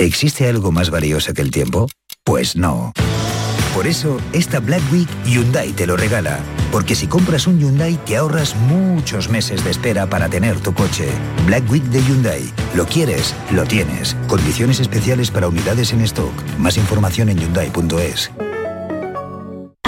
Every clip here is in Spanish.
¿Existe algo más valioso que el tiempo? Pues no. Por eso, esta Black Week Hyundai te lo regala. Porque si compras un Hyundai te ahorras muchos meses de espera para tener tu coche. Black Week de Hyundai. Lo quieres, lo tienes. Condiciones especiales para unidades en stock. Más información en hyundai.es.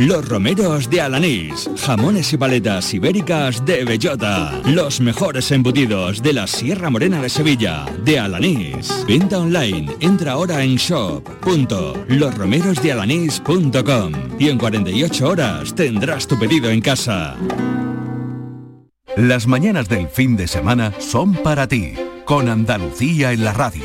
Los romeros de Alanís, jamones y paletas ibéricas de bellota, los mejores embutidos de la Sierra Morena de Sevilla, de Alanís. Venta online, entra ahora en shop.losromerosdealanís.com y en 48 horas tendrás tu pedido en casa. Las mañanas del fin de semana son para ti, con Andalucía en la radio,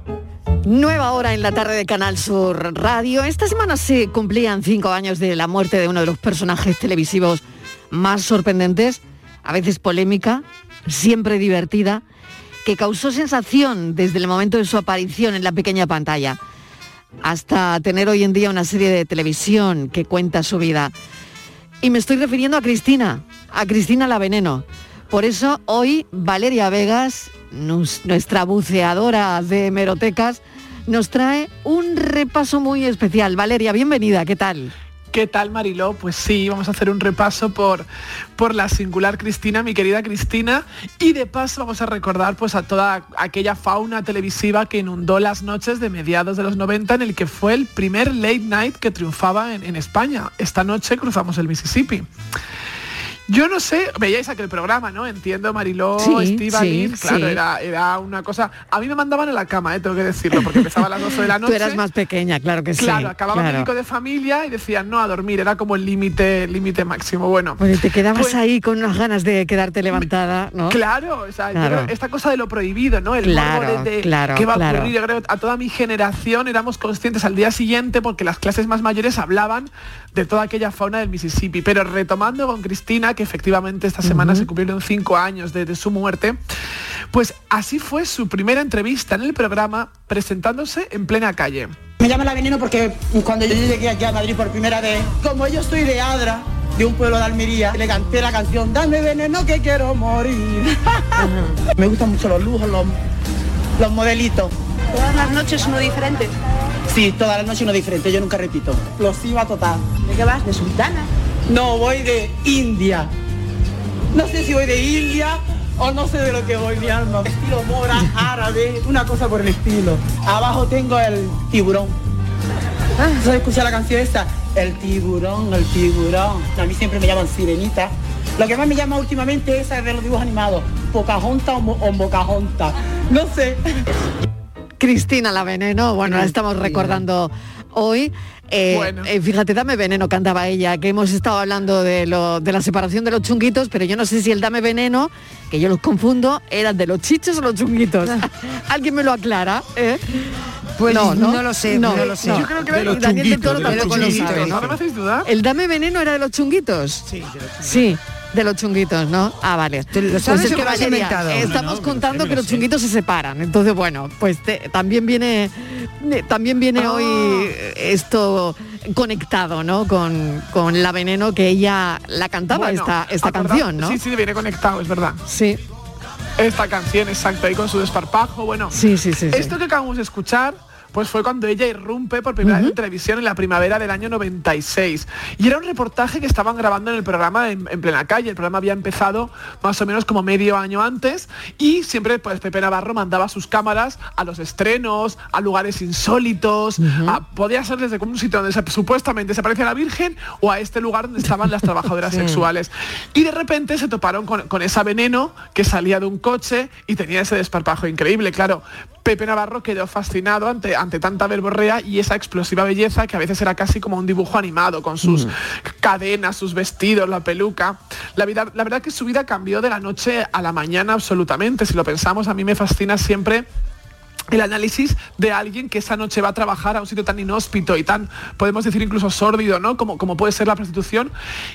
Nueva hora en la tarde de Canal Sur Radio. Esta semana se cumplían cinco años de la muerte de uno de los personajes televisivos más sorprendentes, a veces polémica, siempre divertida, que causó sensación desde el momento de su aparición en la pequeña pantalla, hasta tener hoy en día una serie de televisión que cuenta su vida. Y me estoy refiriendo a Cristina, a Cristina la Veneno. Por eso hoy Valeria Vegas, nuestra buceadora de hemerotecas, nos trae un repaso muy especial. Valeria, bienvenida, ¿qué tal? ¿Qué tal, Mariló? Pues sí, vamos a hacer un repaso por, por la singular Cristina, mi querida Cristina, y de paso vamos a recordar pues a toda aquella fauna televisiva que inundó las noches de mediados de los 90 en el que fue el primer late night que triunfaba en, en España. Esta noche cruzamos el Mississippi. Yo no sé, veíais aquel programa, ¿no? Entiendo, Mariló, Sí, Estíbaliz, sí, claro, sí. Era, era una cosa... A mí me mandaban a la cama, ¿eh? tengo que decirlo, porque empezaba a las 12 de la noche. Tú eras más pequeña, claro que sí. Claro, acababa claro. médico de familia y decían no a dormir, era como el límite límite máximo. Bueno, Pues te quedabas Pues- ahí con unas ganas de quedarte levantada, ¿no? Claro, o sea, Claro. esta cosa de lo prohibido, ¿no? El Claro, de, de claro, qué va claro. a ocurrir. Yo creo a toda mi generación éramos conscientes al día siguiente porque las clases más mayores hablaban de toda aquella fauna del Mississippi. Pero retomando con Cristina, que efectivamente esta semana se cumplieron cinco años de, de su muerte, pues así fue su primera entrevista en el programa presentándose en plena calle. Me llama la veneno porque cuando yo llegué aquí a Madrid por primera vez, como yo estoy de Adra, de un pueblo de Almería, le canté la canción Dame veneno que quiero morir. Me gustan mucho los lujos, los, los modelitos. Todas las noches uno diferente. Sí, todas las noches uno diferente, yo nunca repito. Los iba total. ¿De qué vas? ¿De sultana? No, voy de India. No sé si voy de India o no sé de lo que voy, mi alma. Estilo mora, árabe, una cosa por el estilo. Abajo tengo el tiburón. ¿Sabes escuchar la canción esta? El tiburón, el tiburón. A mí siempre me llaman sirenita. Lo que más me llama últimamente es esa de los dibujos animados. Pocahontas o, o Mocajonta. No sé. Cristina la Veneno, bueno, la estamos recordando hoy. Eh, Bueno. eh, fíjate, dame veneno cantaba ella, que hemos estado hablando de, lo, de la separación de los chunguitos, pero yo no sé si el dame veneno, que yo los confundo, eran de los chichos o los chunguitos. ¿Alguien me lo aclara? eh? Pues no lo sé, no lo sé. Yo creo que era de los Daniel del Toro chunguitos, de los tampoco lo chunguitos, sabe, ¿no? ¿Ahora me hacéis dudar? ¿El dame veneno era de los chunguitos? Sí, Sí, de los chunguitos, ¿no? Ah, vale. lo sabes es o que lo has Valeria, inventado? estamos No, no, contando que lo los chunguitos se separan. Entonces, bueno, pues te- también viene eh, también viene Ah. hoy esto conectado, ¿no? Con, con la veneno que ella la cantaba Bueno, esta, esta canción, ¿no? Sí, sí, viene conectado, es verdad. Sí, Esta canción, exacto, ahí con su desparpajo, bueno. sí, sí, sí. sí. Esto que acabamos de escuchar pues fue cuando ella irrumpe por primera vez en televisión en la primavera del año 96. Y era un reportaje que estaban grabando en el programa en, plena calle. El programa había empezado más o menos como medio año antes y siempre pues Pepe Navarro mandaba sus cámaras a los estrenos, a lugares insólitos, podía ser desde un sitio donde supuestamente se aparecía la Virgen o a este lugar donde estaban las trabajadoras sexuales. Y de repente se toparon con, con esa veneno que salía de un coche y tenía ese desparpajo increíble, claro. Pepe Navarro quedó fascinado ante, ante tanta verborrea y esa explosiva belleza que a veces era casi como un dibujo animado, con sus mm. cadenas, sus vestidos, la peluca. La, vida, la verdad que su vida cambió de la noche a la mañana absolutamente. Si lo pensamos, a mí me fascina siempre el análisis de alguien que esa noche va a trabajar a un sitio tan inhóspito y tan, podemos decir incluso sórdido, ¿no? Como, como puede ser la prostitución,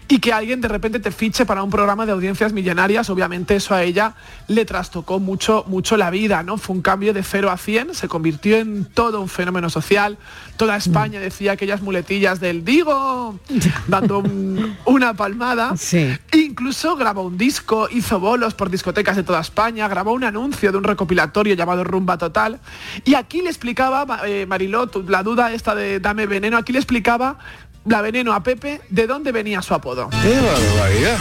y que alguien de repente te fiche para un programa de audiencias millonarias, obviamente eso a ella le trastocó mucho, mucho la vida, ¿no? Fue un cambio de 0 a 100, se convirtió en todo un fenómeno social, toda España decía aquellas muletillas del digo, dando una palmada, incluso grabó un disco, hizo bolos por discotecas de toda España, grabó un anuncio de un recopilatorio llamado Rumba Total, y aquí le explicaba, eh, Marilot, la duda esta de Dame Veneno, aquí le explicaba la veneno a Pepe de dónde venía su apodo. ¡Qué barbaridad!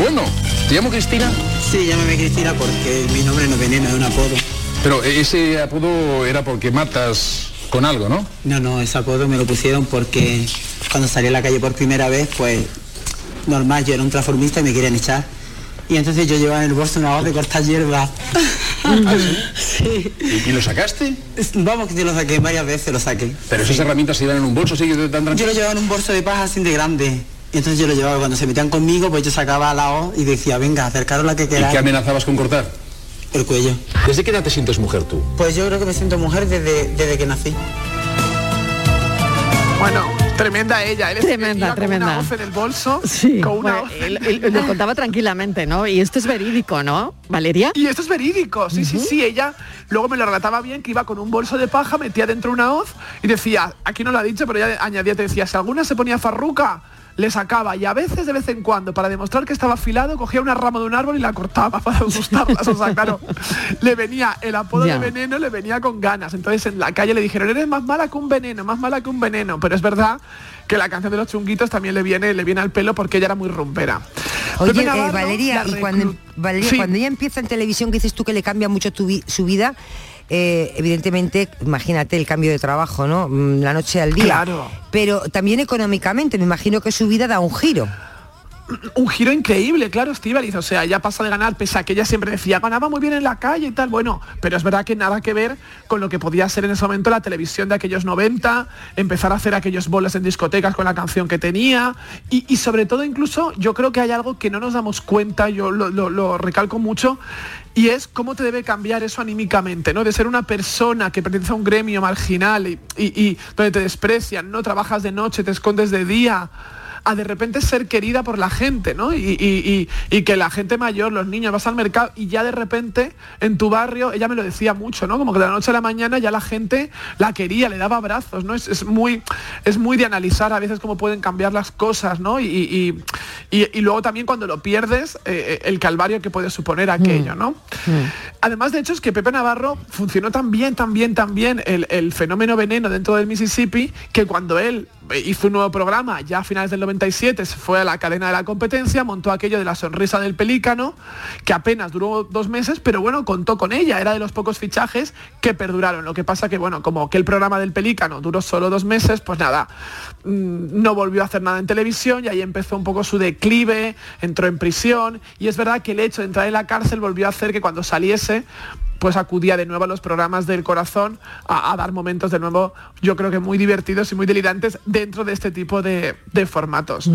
Bueno, ¿te llamo Cristina? Sí, llámame Cristina porque mi nombre no es veneno, es un apodo. Pero ese apodo era porque matas con algo, ¿no? No, no, ese apodo me lo pusieron porque cuando salí a la calle por primera vez, pues normal, yo era un transformista y me querían echar. Y entonces yo llevaba en el bolso una voz de cortar hierba. ¿Ah, sí? ¿Y, lo sacaste? Vamos, que yo lo saqué, varias veces lo saqué. Pero esas herramientas se iban en un bolso, ¿sí? Tan yo lo llevaba en un bolso de paja así de grande. Y entonces yo lo llevaba, cuando se metían conmigo, pues yo sacaba la voz y decía, venga, acercaros la que queráis. ¿Y qué amenazabas con cortar? El cuello. ¿Desde qué edad te sientes mujer tú? Pues yo creo que me siento mujer desde, desde que nací. Bueno, tremenda ella. Él tremenda, tremenda. Con una en el bolso. Sí. Con una él, lo contaba tranquilamente, ¿no? Y esto es verídico, ¿no, Valeria? Y esto es verídico, sí, sí, sí. Ella luego me lo relataba bien que iba con un bolso de paja, metía dentro una hoz y decía, aquí no lo ha dicho, pero ella añadía, te decía, si alguna se ponía farruca, le sacaba y a veces de vez en cuando para demostrar que estaba afilado cogía una rama de un árbol y la cortaba para gustarlas. O sea claro le venía el apodo de veneno le venía con ganas. Entonces en la calle le dijeron eres más mala que un veneno más mala que un veneno pero es verdad que la canción de los chunguitos también le viene le viene al pelo porque ella era muy rumpera. Oye, eh, Valeria, y cuando, cuando ella empieza en televisión, que dices tú que le cambia mucho su vida, eh, evidentemente, imagínate el cambio de trabajo, ¿no? Mm, la noche al día. Claro. Pero también económicamente, me imagino que su vida da un giro un giro increíble, claro, Estivaliz. O sea, ya pasa de ganar, pese a que ella siempre decía, ganaba muy bien en la calle y tal. Bueno, pero es verdad que nada que ver con lo que podía ser en ese momento la televisión de aquellos 90, empezar a hacer aquellos boles en discotecas con la canción que tenía. Y, sobre todo, incluso, yo creo que hay algo que no nos damos cuenta, yo lo recalco mucho, y es cómo te debe cambiar eso anímicamente, ¿no? De ser una persona que pertenece a un gremio marginal y, donde te desprecian, no trabajas de noche, te escondes de día a de repente ser querida por la gente, ¿no? Y, que la gente mayor, los niños, vas al mercado y ya de repente en tu barrio, ella me lo decía mucho, ¿no? Como que de la noche a la mañana ya la gente la quería, le daba abrazos, ¿no? Es, muy, es muy de analizar a veces cómo pueden cambiar las cosas, ¿no? Y, luego también cuando lo pierdes, eh, eh, el calvario que puede suponer aquello, ¿no? Mm. Además, de hecho, es que Pepe Navarro funcionó tan bien, tan bien, tan bien el, el fenómeno veneno dentro del Mississippi, que cuando él hizo un nuevo programa ya a finales del 97, se fue a la cadena de la competencia, montó aquello de la sonrisa del pelícano, que apenas duró dos meses, pero bueno, contó con ella, era de los pocos fichajes que perduraron. Lo que pasa que, bueno, como que el programa del pelícano duró solo dos meses, pues nada, mm, no volvió a hacer nada en televisión y ahí empezó un poco su declive, entró en prisión y es verdad que el hecho de entrar en la cárcel volvió a hacer que cuando saliese pues acudía de nuevo a los programas del corazón a, dar momentos de nuevo, yo creo que muy divertidos y muy delirantes dentro de este tipo de, formatos.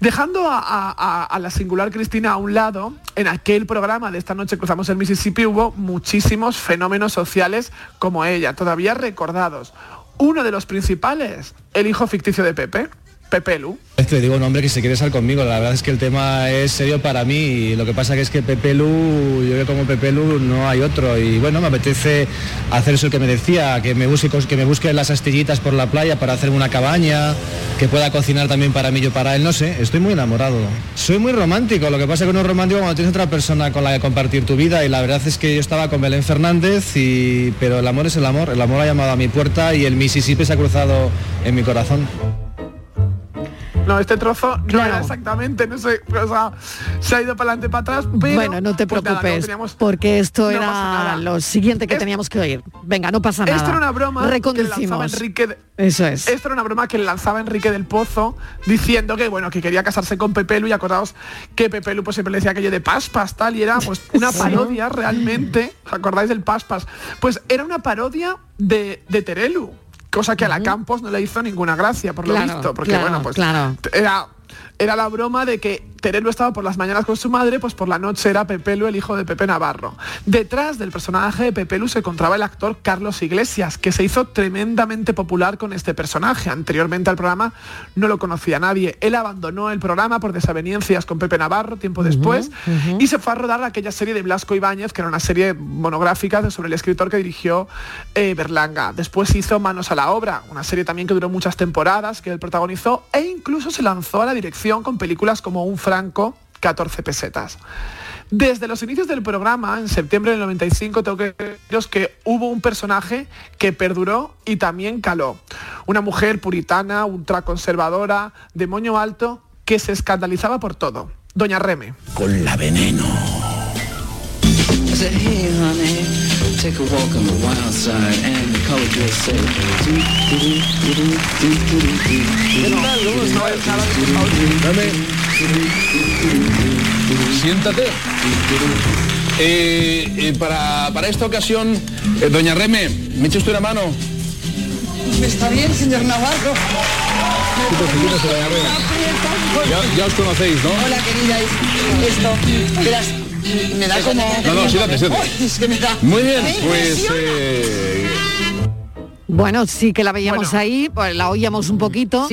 Dejando a, la singular Cristina a un lado, en aquel programa de esta noche cruzamos el Mississippi hubo muchísimos fenómenos sociales como ella, todavía recordados. Uno de los principales, el hijo ficticio de Pepe. Pepe digo un hombre que se quiere estar conmigo, la verdad es que el tema es serio para mí y lo que pasa que es que Pepe Lu, yo como Pepe Lu no hay otro y bueno, me apetece hacer eso que me decía, que me busque, que me busque las astillitas por la playa para hacerme una cabaña, que pueda cocinar también para mí, yo para él, no sé, estoy muy enamorado. Soy muy romántico, lo que pasa que uno es romántico cuando tienes otra persona con la que compartir tu vida y la verdad es que yo estaba con Belén Fernández y pero el amor es el amor, el amor ha llamado a mi puerta y el Mississippi se ha cruzado en mi corazón. No, este trozo no era exactamente, no sé, o sea, se ha ido para adelante, para atrás, pero... Bueno, no te pues nada, preocupes, teníamos- porque esto no era lo siguiente que teníamos que oír. Venga, no pasa nada. Esto era una broma que lanzaba Reconducimos. Enrique de- Eso es. Esto era una broma que lanzaba Enrique del Pozo diciendo que bueno que quería casarse con Pepe Lu y acordaos que Pepe Lu pues siempre le decía aquello de paspas tal y era pues una parodia realmente ¿os acordáis del paspas? Pues era una parodia de, de Terelu cosa que a la Campos no le hizo ninguna gracia por lo Claro, visto porque claro, bueno pues claro. era era la broma de que Terelu estaba por las mañanas con su madre, pues por la noche era Pepelu, el hijo de Pepe Navarro. Detrás del personaje de Pepelu se encontraba el actor Carlos Iglesias, que se hizo tremendamente popular con este personaje. Anteriormente al programa no lo conocía nadie. Él abandonó el programa por desavenencias con Pepe Navarro tiempo después y se fue a rodar aquella serie de Blasco Ibáñez, que era una serie monográfica sobre el escritor que dirigió eh, Berlanga. Después hizo Manos a la Obra, una serie también que duró muchas temporadas, que él protagonizó e incluso se lanzó a la dirección con películas como Un Franco, 14 pesetas. Desde los inicios del programa, en septiembre del 95, tengo que deciros que hubo un personaje que perduró y también caló. Una mujer puritana, ultraconservadora, de moño alto, que se escandalizaba por todo. Doña Reme. Con la veneno take a walk on the wild side and the color say Siéntate. Eh, eh, para, para, esta ocasión, eh, doña Reme, ¿me echa usted una mano? Está bien, señor Navarro. Pues, ya, ya os conocéis, ¿no? Hola, querida. Esto, me da como... No, no, siéntate, siéntate. Es que me da... Muy bien, pues... eh, Bueno, sí que la veíamos ahí, pues, la oíamos un poquito,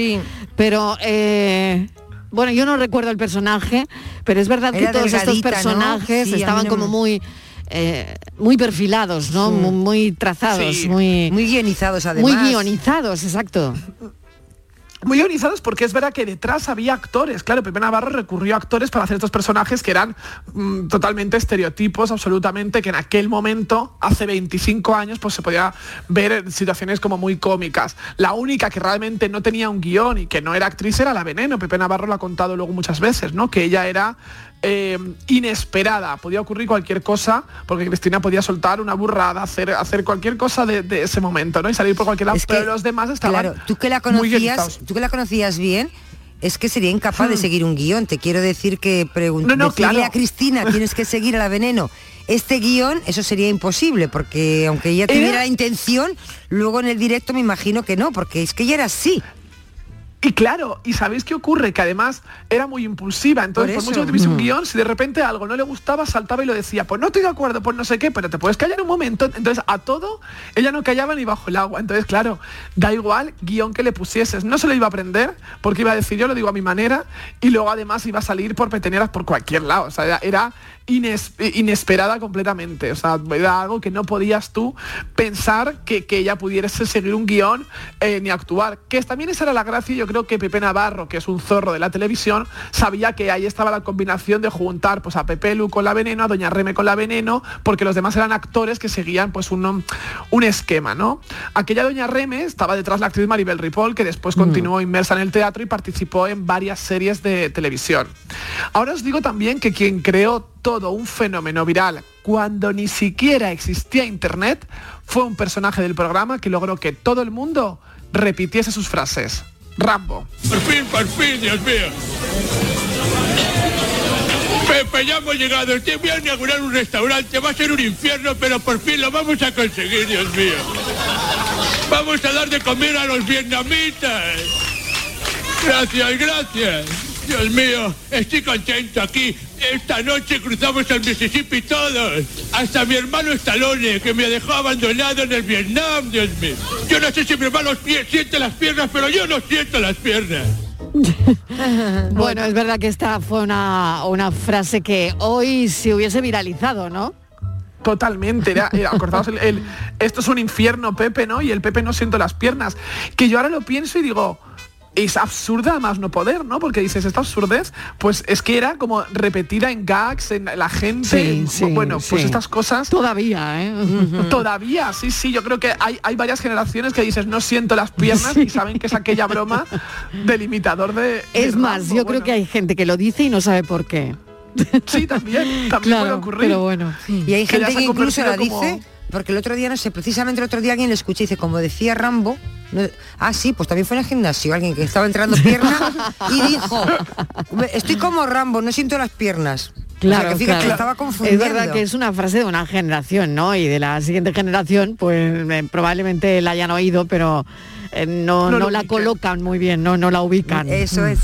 pero eh, bueno, yo no recuerdo el personaje, pero es verdad que todos estos personajes Sí, estaban no como me- muy eh, muy perfilados, ¿no? Muy, muy trazados, Sí. muy muy guionizados muy además. guionizados, exacto. Muy ionizados porque es verdad que detrás había actores. Claro, Pepe Navarro recurrió a actores para hacer estos personajes que eran mm, totalmente estereotipos, absolutamente, que en aquel momento, hace 25 años, pues se podía ver situaciones como muy cómicas. La única que realmente no tenía un guion y que no era actriz era la Veneno. Pepe Navarro lo ha contado luego muchas veces, ¿no? Que ella era eh, inesperada. Podía ocurrir cualquier cosa, porque Cristina podía soltar una burrada, hacer, hacer cualquier cosa de, de ese momento, ¿no? Y salir por cualquier lado. Es que, pero los demás estaban Claro, tú que la conocías, tú que la conocías bien, es que sería incapaz de Hmm. seguir un guion. Te quiero decir que pregun- No, no, claro. a Cristina tienes que seguir a la veneno. Este guion, eso sería imposible, porque aunque ella Era- tuviera la intención, luego en el directo me imagino que no, porque es que ella era así. Y claro, ¿y sabéis qué ocurre? Que además era muy impulsiva, entonces Por mucho que tuviese un Mm. guion, si de repente algo no le gustaba, saltaba y lo decía, pues no estoy de acuerdo, pues no sé qué, pero te puedes callar un momento. Entonces a todo, ella no callaba ni bajo el agua. Entonces, claro, da igual guion que le pusieses. No se lo iba a aprender, porque iba a decir, yo lo digo a mi manera, y luego además iba a salir por peteneras por cualquier lado. O sea, era ines- inesperada completamente. O sea, era algo que no podías tú pensar que, que ella pudiese seguir un guion eh, ni actuar. Que también esa era la gracia, yo creo que Pepe Navarro, que es un zorro de la televisión, sabía que ahí estaba la combinación de juntar pues, a Pepe Lu con la veneno, a Doña Reme con la veneno, porque los demás eran actores que seguían pues un, un esquema, ¿no? Aquella Doña Reme estaba detrás la actriz Maribel Ripoll, que después continuó inmersa en el teatro y participó en varias series de televisión. Ahora os digo también que quien creó todo un fenómeno viral cuando ni siquiera existía internet fue un personaje del programa que logró que todo el mundo repitiese sus frases. Rambo. Por fin, por fin, Dios mío. Pepe, ya hemos llegado. Te voy a inaugurar un restaurante. Va a ser un infierno, pero por fin lo vamos a conseguir, Dios mío. Vamos a dar de comer a los vietnamitas. Gracias, gracias. Dios mío, estoy contento aquí. Esta noche cruzamos el Mississippi todos. Hasta mi hermano Stallone, que me dejó abandonado en el Vietnam, Dios mío. Yo no sé si mi hermano siente las piernas, pero yo no siento las piernas. bueno, es verdad que esta fue una, una frase que hoy se hubiese viralizado, ¿no? Totalmente, era, era- acordaos, el, el- esto es un infierno, Pepe, ¿no? Y el Pepe no siento las piernas. Que yo ahora lo pienso y digo, es absurda más no poder, ¿no? Porque dices, esta absurdez, pues es que era como repetida en gags, en la gente, Sí, sí, bueno, pues estas cosas... Todavía, ¿eh? Todavía, sí, sí, yo creo que hay, hay varias generaciones que dices, no siento las piernas y saben que es aquella broma del imitador de... Es de más, Rambo, yo creo que hay gente que lo dice y no sabe por qué. Sí, también, también Claro, puede ocurrir. pero bueno. Y hay gente que incluso la como- dice, porque el otro día, no sé, precisamente el otro día alguien le escuché y dice, como decía Rambo, no- ah, sí, pues también fue en el gimnasio, alguien que estaba entrenando piernas y dijo, estoy como Rambo, no siento las piernas. Claro, o sea, que claro. estaba Es confundiendo. verdad que es una frase de una generación, ¿no? Y de la siguiente generación, pues eh, probablemente la hayan oído, pero eh, no, No la colocan muy bien, no, no la ubican. Eso es.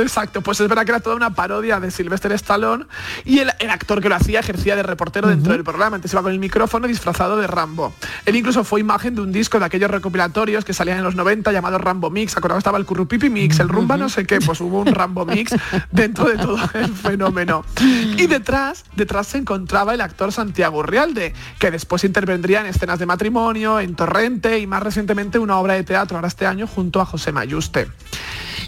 Exacto, pues es verdad que era toda una parodia de Sylvester Stallone y el, el actor que lo hacía ejercía de reportero dentro del programa, entonces iba con el micrófono disfrazado de Rambo. Él incluso fue imagen de un disco de aquellos recopilatorios que salían en los 90 llamado Rambo Mix, acordado estaba el Currupipi Mix, el Rumba no sé qué, pues hubo un Rambo Mix dentro de todo el fenómeno. Y detrás, detrás se encontraba el actor Santiago Urrialde, que después intervendría en escenas de matrimonio, en Torrente y más recientemente una obra de teatro ahora este año junto a José Mayuste.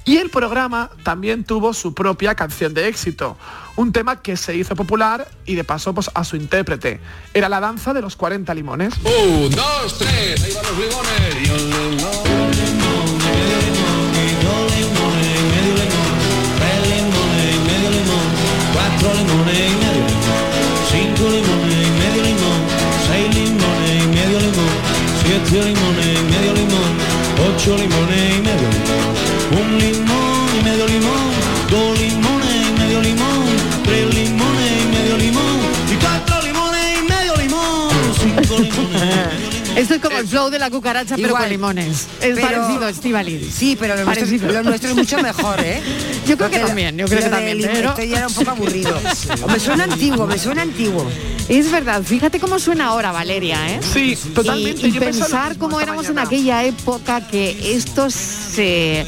Y el programa también tuvo su propia canción de éxito, un tema que se hizo popular y de paso pues, a su intérprete. Era la danza de los 40 limones. Un, dos, tres, ahí van los Tres limones y medio limón, cuatro limones y medio limón, cinco limones y medio limón, seis limones y medio limón, siete limones y medio limón, ocho limones y medio limón, un limón Esto es como el flow de la cucaracha, pero con limones. Es Pero- parecido, Estivaliz. Sí, pero lo nuestro, es- Parecido. lo nuestro es mucho mejor, ¿eh? Yo creo que también, yo creo lo que también, pero- Esto ya era un poco aburrido. Me suena antiguo, me suena antiguo. Es verdad, fíjate cómo suena ahora Valeria, ¿eh? Sí, totalmente. Y, pensar cómo éramos mañana. en aquella época que esto se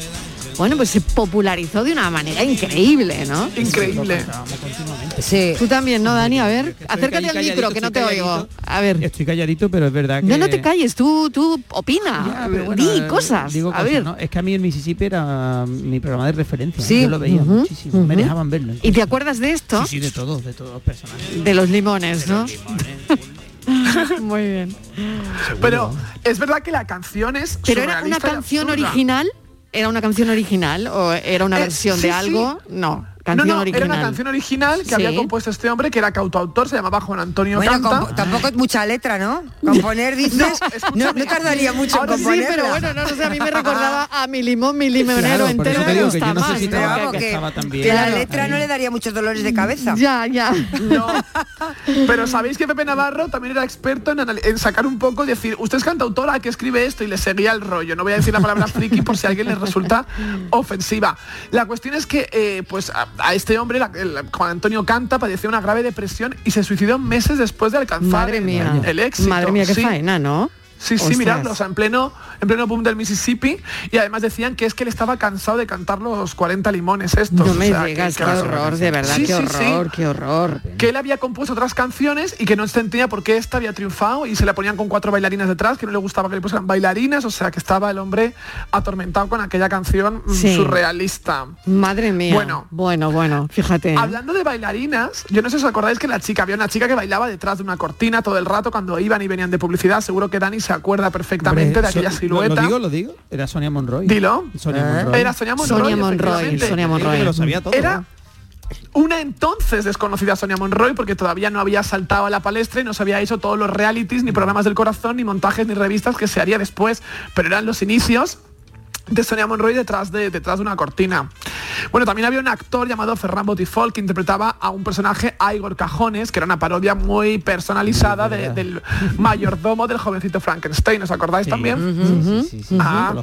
bueno, pues se popularizó de una manera increíble, ¿no? Increíble. Sí. Tú también, ¿no, Dani? A ver, acércate al micro, que no te oigo. A ver. Estoy calladito, pero es verdad que... No, no te calles, tú, tú opina, Ya, pero bueno, di eh, cosas. digo a ver. ¿no? Es que a mí el Mississippi era mi programa de referencia. Sí. Yo lo veía muchísimo. Me dejaban verlo. ¿Y te acuerdas de esto? Sí, sí, de todos, de todos los personajes. De los limones, ¿no? Muy bien. Pero es verdad que la canción es ¿Pero era una canción original? ¿Era una canción original o era una Eh, versión sí, de algo? No, canción no, original. era una canción original que Sí. había compuesto este hombre que era cautoautor, se llamaba Juan Antonio Bueno, Canta. tampoco es mucha letra, ¿no? Componer, dices, No, no, no tardaría mucho en Ahora sí, componerla. pero bueno, no, no sé, a mí me recordaba a mi limón, mi limonero Claro, entero me digo que gusta yo no sé más. si ¿no? Pero estaba- vamos, que que, estaba también. que la letra no le daría muchos dolores de cabeza. Ya, ya. No. Pero sabéis que Pepe Navarro también era experto en, sacar un poco y decir, usted es cantautora que escribe esto y le seguía el rollo. No voy a decir la palabra friki por si a alguien le resulta ofensiva. La cuestión es que eh, pues a, este hombre, la- el- Juan Antonio Canta, padecía una grave depresión y se suicidó meses después de alcanzar Madre el- mía. el éxito. Madre mía, qué Sí. faena, ¿no? Sí, sí, miradlo, o sea, en pleno, en pleno boom del Mississippi y además decían que es que él estaba cansado de cantar los 40 limones estos. No o me sea, que- digas, que qué horror, de verdad, Sí, qué sí, sí. horror, qué horror. que él había compuesto otras canciones y que no entendía por qué esta había triunfado y se la ponían con cuatro bailarinas detrás, que no le gustaba que le pusieran bailarinas, o sea que estaba el hombre atormentado con aquella canción mm, surrealista. Madre mía. Bueno. bueno, bueno, fíjate. Hablando de bailarinas, yo no sé si os acordáis que la chica, había una chica que bailaba detrás de una cortina todo el rato cuando iban y venían de publicidad, seguro que Dani se acuerda perfectamente de aquella so- silueta. Lo, lo digo, lo digo. Era Sonia Monroy. Dilo. Sonia ¿Eh? Monroy. Era Sonia Monroy. Sonia Monroy. Sonia lo sabía todo. Era ¿no? una entonces desconocida Sonia Monroy porque todavía no había saltado a la palestra y no se había hecho todos los realities, ni programas del corazón, ni montajes, ni revistas que se haría después, pero eran los inicios de Sonia Monroy detrás de, detrás de una cortina. Bueno, también había un actor llamado Ferran Botifol que interpretaba a un personaje, a Igor Cajones, que era una parodia muy personalizada de- del mayordomo del jovencito Frankenstein. ¿Os acordáis también? Ah,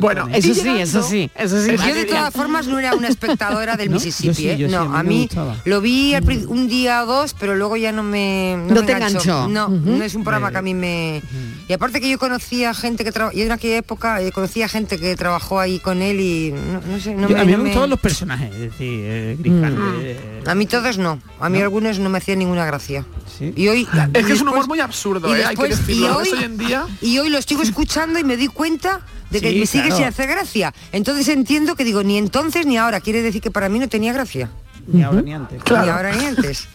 bueno, Eso sí, llegando- eso sí, eso sí. Yo de todas formas no era una espectadora del ¿No? Mississippi, Yo sí, ¿eh? yo sí, no, a mí lo vi prin- un día o dos, pero luego ya no me No me te enganchó. No, no es un programa que a mí me y aparte que yo conocía gente que trabajó, yo en aquella época eh, conocía gente que trabajó ahí con él y no, no sé, no Yo- me, a mí no me me- gustaban los personajes, es decir, eh, Mm. Eh, a mí todos no, a mí algunos no me hacían ninguna gracia. Y hoy Es que es un humor muy absurdo, y ¿eh? hay que después- decirlo. y Lo hoy, en día... y hoy lo sigo escuchando y me di cuenta de que Sí, me sigue claro. sin hacer gracia. Entonces entiendo que digo, ni entonces ni ahora. Quiere decir que para mí no tenía gracia. ni ahora ni antes. Ni ahora ni antes.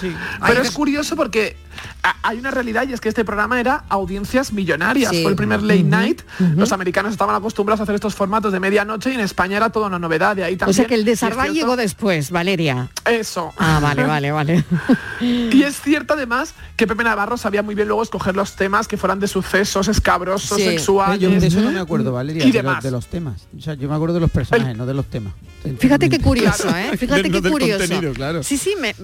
Sí. Pero es curioso porque hay una realidad y es que este programa era audiencias millonarias. Sí. Fue el primer late night. Los americanos estaban acostumbrados a hacer estos formatos de medianoche y en España era toda una novedad. De ahí O también. sea que el y de es Sardá cierto- llegó después, Valeria. Eso. Ah, vale, vale, vale. Y es cierto además que Pepe Navarro sabía muy bien luego escoger los temas que fueran de sucesos escabrosos, Sí. sexuales. Yo de eso no me acuerdo, Valeria, Y de, los, demás. de los temas. O sea, yo me acuerdo de los personajes, no de los temas. Fíjate qué curioso, ¿eh? Fíjate No qué curioso. claro. Sí, sí, me,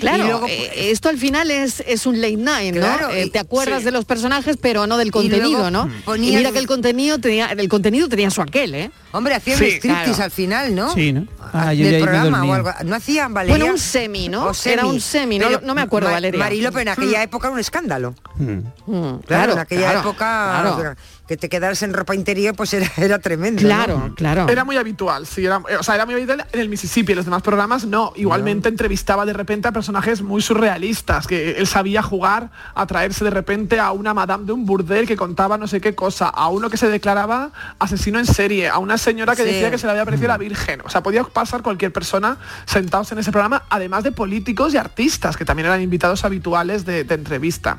claro. Y luego, eh, esto al final es, es un late night, ¿no? Claro, Eh, te acuerdas sí. de los personajes, pero no del Y contenido, luego ¿no? ponían- Y mira que el contenido tenía, el contenido tenía su aquel, ¿eh? Hombre, hacían Sí, striptease claro. al final, ¿no? Sí, ¿no? Ah, yo del programa o algo. No hacían Valeria. Bueno, un semi, ¿no? Era un semi, no- Pero no me acuerdo, Ma- Valeria. Marilo, pero en aquella época era un escándalo. Hmm. Mm, Claro, en aquella claro, época claro. Que te quedaras en ropa interior pues era, era tremendo. Claro, ¿no? claro. Era muy habitual, sí, era, o sea, era muy habitual en el Mississippi, en los demás programas no. Igualmente entrevistaba de repente a personajes muy surrealistas, que él sabía jugar a traerse de repente a una madame de un burdel que contaba no sé qué cosa, a uno que se declaraba asesino en serie, a una señora que Sí. decía que se le había parecido la Virgen. O sea, podía pasar cualquier persona sentados en ese programa, además de políticos y artistas, que también eran invitados habituales de, de entrevista.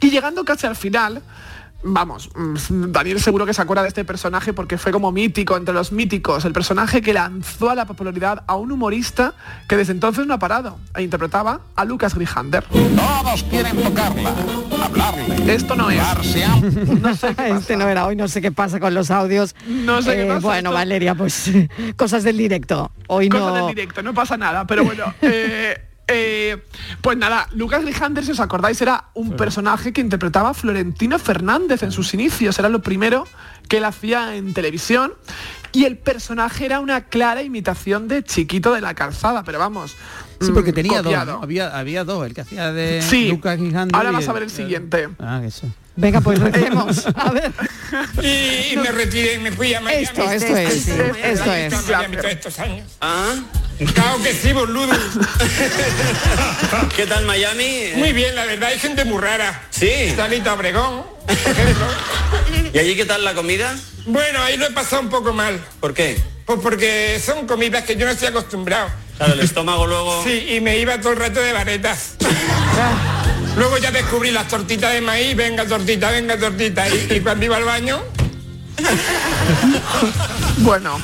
Y llegando casi al final, Vamos, mm, Daniel seguro que se acuerda de este personaje porque fue como mítico entre los míticos, el personaje que lanzó a la popularidad a un humorista que desde entonces no ha parado e interpretaba a Lucas Grijander. Todos quieren tocarla, hablarle. Esto no es. No sé este no era hoy, no sé qué pasa con los audios. No sé qué Eh, pasa, Bueno, esto- Valeria, pues cosas del directo. Hoy no. del directo, no pasa nada, pero bueno. eh, eh, pues nada, Lucas Grijander, si os acordáis, era un personaje que interpretaba a Florentino Fernández en sus inicios. Era lo primero que él hacía en televisión. Y el personaje era una clara imitación de Chiquito de la Calzada, pero vamos. Sí, porque mm, tenía dos. ¿no? Había, había dos, el que hacía de Sí, Lucas ahora y vas a ver el siguiente. Ah, eso. Venga, pues recemos. A ver. Y, y me retiré y me fui a Miami. Esto, esto es, sí, esto es. En Miami todos estos años. ¿Ah? Claro que sí, boludo. ¿Qué tal Miami? Muy bien, la verdad, hay gente muy rara. Sí. Salita Obregón, por ejemplo. ¿Y allí qué tal la comida? Bueno, ahí lo he pasado un poco mal. ¿Por qué? Pues porque son comidas que yo no estoy acostumbrado. Claro, el estómago luego... Sí, y me iba todo el rato de varetas. Luego ya descubrí las tortitas de maíz, venga tortita, venga tortita. Y, y cuando iba al baño, Bueno,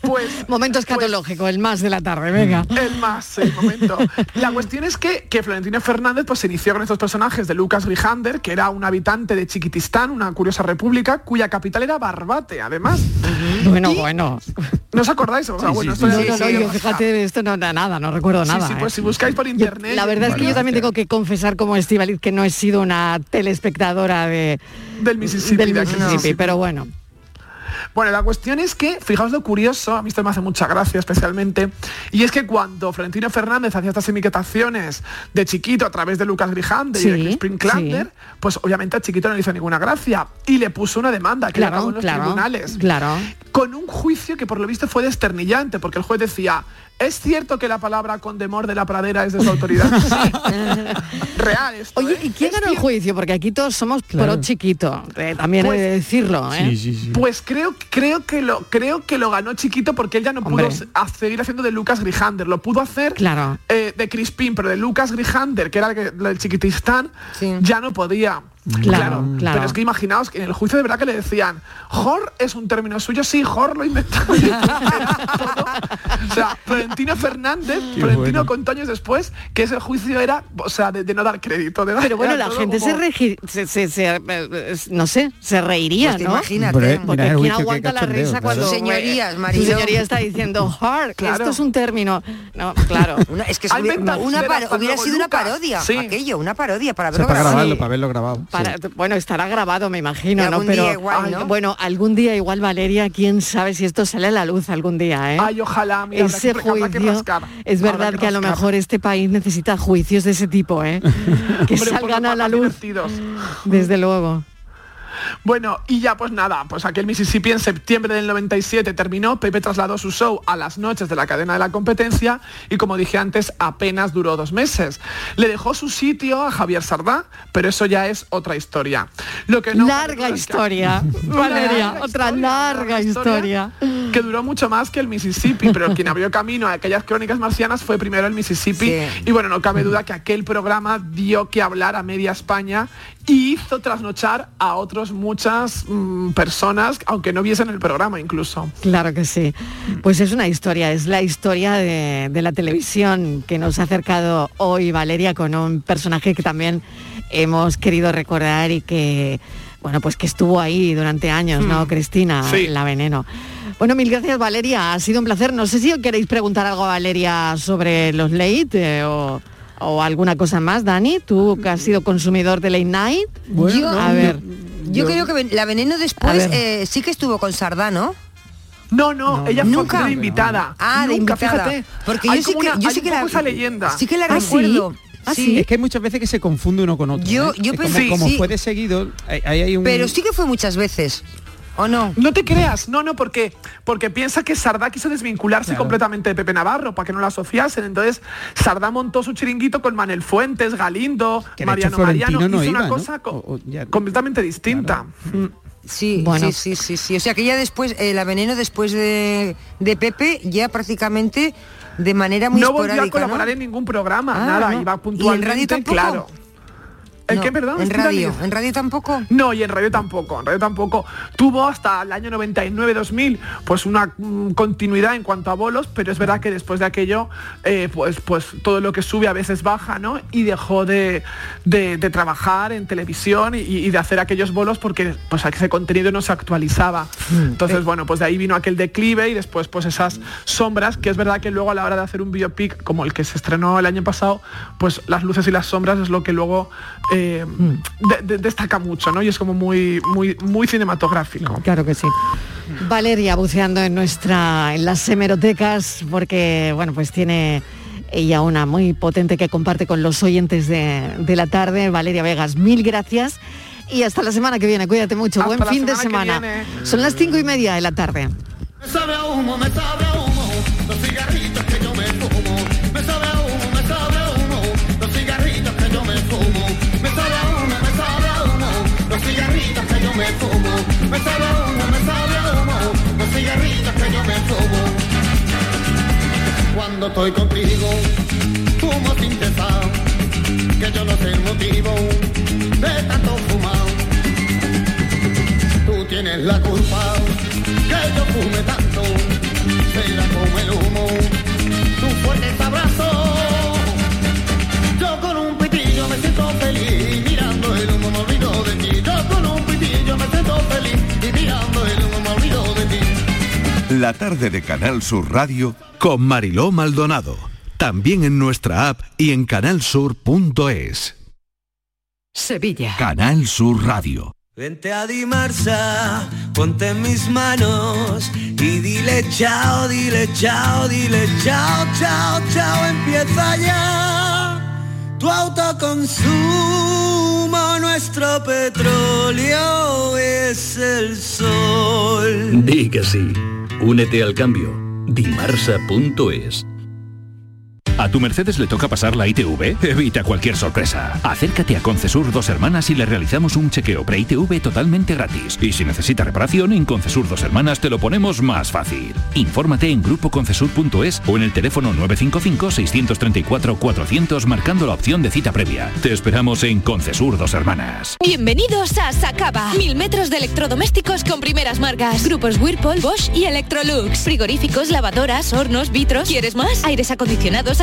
pues... Momento escatológico, el más de la tarde, venga. El más, sí, momento. La cuestión es que, que Florentino Fernández pues, se inició con estos personajes de Lucas Grijander, que era un habitante de Chiquitistán, una curiosa república, cuya capital era Barbate, además. Bueno, bueno. ¿No os acordáis? O sea, bueno, esto No, ya- no, no, yo fíjate, esto no da nada, no recuerdo Sí, nada. sí, ¿eh? pues si buscáis por internet... La verdad es que yo también tengo que confesar como Estivaliz que no he sido una telespectadora de, Del Mississippi. del de aquel Mississippi, Mississippi. pero bueno. Bueno, la cuestión es que, fijaos lo curioso, a mí esto me hace mucha gracia especialmente, y es que cuando Florentino Fernández hacía estas imitaciones de Chiquito a través de Lucas Grijander y de Sí, Crispin Klander, sí. pues obviamente a Chiquito no le hizo ninguna gracia y le puso una demanda que le acabó en los claro, tribunales. claro. Con un juicio que por lo visto fue desternillante, porque el juez decía, ¿es cierto que la palabra condemor de la pradera es de su autoridad? Sí. Real esto, Oye, ¿eh? ¿y quién ganó el juicio? Porque aquí todos somos Claro. pro chiquito, eh, también Pues- he de decirlo, ¿eh? Pues creo, creo que lo creo que lo ganó chiquito porque él ya no Hombre. pudo a seguir haciendo de Lucas Grijander. Lo pudo hacer Claro. eh, de Crispin, pero de Lucas Grijander, que era el, chiquitistán, ya no podía. Claro, claro. Pero es que imaginaos que en el juicio de verdad que le decían, Jor es un término suyo, sí, Jor lo inventó. O sea, Florentino Fernández, Qué Florentino bueno. contó años después que ese juicio era, o sea, de, de no dar crédito. De dar- Pero bueno, la gente se, regi- se, se- se- eh, no sé, se reiría, Pues ¿no? imagínate. Mira Porque ¿quién juicio, aguanta la risa claro. cuando... Señorías, eh, Mariló. Tu señoría está diciendo, hard, esto es un término. No, claro. Una- es que inventado una hubiera sido una parodia, Sí. aquello, una parodia para O sea, verlo para grabado. para verlo grabado. Para- sí. Bueno, estará grabado, me imagino, ¿no? Pero bueno, algún día igual Valeria, quién sabe si esto sale a la luz algún día, ¿eh? Ay, ojalá, mira, ese que juicio, es verdad que a lo mejor este país necesita juicios de ese tipo, ¿eh? que salgan a la luz, desde luego. Bueno, y ya pues nada, pues aquel Mississippi en septiembre del 97 terminó, Pepe trasladó su show a las noches de la cadena de la competencia y como dije antes, apenas duró dos meses. Le dejó su sitio a Javier Sardá, pero eso ya es otra historia. Lo que no larga historia, Valeria, larga otra larga historia. que duró mucho más que el Mississippi, pero quien abrió camino a aquellas crónicas marcianas fue primero el Mississippi. Y bueno, no cabe duda que aquel programa dio que hablar a media España y hizo trasnochar a otras muchas mm, personas, aunque no viesen el programa incluso. Claro que sí. Pues es una historia, es la historia de, de la televisión que nos ha acercado hoy Valeria con un personaje que también hemos querido recordar y que, bueno, pues que estuvo ahí durante años, ¿no, Mm. Cristina? Sí. La veneno. Bueno, mil gracias Valeria, ha sido un placer. No sé si queréis preguntar algo a Valeria sobre los late eh, o, o alguna cosa más, Dani, tú que has sido consumidor de late night. Yo- a ver. Yo creo que la veneno después eh, sí que estuvo con Sardá, ¿no? No, no, ella fue Nunca. de invitada. Ah, de Nunca, invitada. fíjate. Porque Hay yo sí como que, una- yo hay sí que la, esa leyenda. Sí que la ¿Ah, sí? recuerdo. ¿Ah, sí. sí? Es que hay muchas veces que se confunde uno con otro. Yo- ¿eh? yo como, pensé- como sí. fue de seguido, ahí ahí hay un... Pero sí que fue muchas veces. ¿O no? No te creas, no, no, porque, porque piensa que Sardá quiso desvincularse Claro. completamente de Pepe Navarro para que no lo asociasen. Entonces, Sardá montó su chiringuito con Manel Fuentes, Galindo, Que Mariano Mariano. no hizo iba, una cosa co- O- o ya- completamente distinta. Mm. Sí, Bueno. sí, sí, sí, sí. O sea que ya después, eh, la veneno después de, de Pepe, ya prácticamente de manera muy No volvió a colaborar ¿no? en ningún programa, Ah, nada, no. iba ¿Y en puntualmente, radio tampoco? claro. ¿El No, qué, perdón? En radio, en radio tampoco. No, y en radio tampoco, en radio tampoco. Tuvo hasta el año 99-2000 pues una mm, continuidad en cuanto a bolos, pero es verdad que después de aquello eh, pues, pues todo lo que sube a veces baja, ¿no? Y dejó de, de- de trabajar en televisión y, y de hacer aquellos bolos porque pues ese contenido no se actualizaba. Entonces, bueno, pues de ahí vino aquel declive y después pues esas sombras, que es verdad que luego a la hora de hacer un biopic como el que se estrenó el año pasado, pues las luces y las sombras es lo que luego eh, de- de- destaca mucho, ¿no? Y es como muy, muy, muy cinematográfico. Claro que sí. Valeria buceando en nuestra en las hemerotecas porque bueno pues tiene ella una muy potente que comparte con los oyentes de, de la tarde. Valeria Vegas, mil gracias y hasta la semana que viene. Cuídate mucho. Hasta Buen fin de semana. Son las cinco y media de la tarde. Me sabe a humo, me sabe a humo, Cuando estoy contigo, fumo sin cesar, que yo no sé el motivo de tanto fumar. Tú tienes la culpa que yo fume tanto, será como el humo, tu fuerte abrazo. Yo con un pitillo me siento feliz, mirando el humo me olvido de ti. Yo con un pitillo me siento feliz, y mirando el humo me olvido de ti. La tarde de Canal Sur Radio con Mariló Maldonado. También en nuestra app y en canalsur.es. Sevilla. Canal Sur Radio. Vente a Dimarsa, ponte en mis manos y dile chao, dile chao, dile chao, chao, chao, empieza ya tu autoconsumo, nuestro petróleo es el sol. Di que sí. Únete al cambio. Dimarsa.es. ¿A tu Mercedes le toca pasar la ITV? Evita cualquier sorpresa. Acércate a Concesur Dos Hermanas y le realizamos un chequeo pre-ITV totalmente gratis. Y si necesita reparación, en Concesur Dos Hermanas te lo ponemos más fácil. Infórmate en grupoconcesur.es o en el teléfono 955-634-400 marcando la opción de cita previa. Te esperamos en Concesur Dos Hermanas. Bienvenidos a Sacaba. Mil metros de electrodomésticos con primeras marcas. Grupos Whirlpool, Bosch y Electrolux. Frigoríficos, lavadoras, hornos, vitros. ¿Quieres más? Aires acondicionados,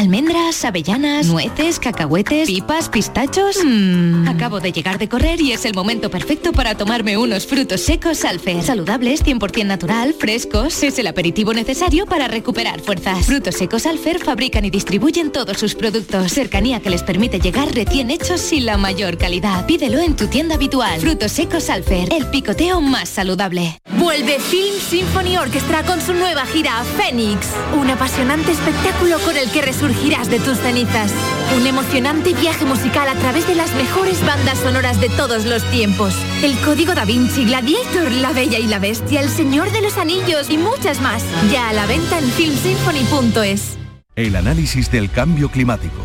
Almendras, avellanas, nueces, cacahuetes, pipas, pistachos. Mmm. Acabo de llegar de correr y es el momento perfecto para tomarme unos frutos secos Alfer. Saludables, 100% natural, frescos. Es el aperitivo necesario para recuperar fuerzas. Frutos secos Alfer fabrican y distribuyen todos sus productos. Cercanía que les permite llegar recién hechos y la mayor calidad. Pídelo en tu tienda habitual. Frutos secos Alfer, el picoteo más saludable. Vuelve Film Symphony Orchestra con su nueva gira Phoenix, un apasionante espectáculo con el que resurgirás de tus cenizas. Un emocionante viaje musical a través de las mejores bandas sonoras de todos los tiempos. El Código Da Vinci, Gladiator, La Bella y la Bestia, El Señor de los Anillos y muchas más. Ya a la venta en filmsymphony.es. El análisis del cambio climático,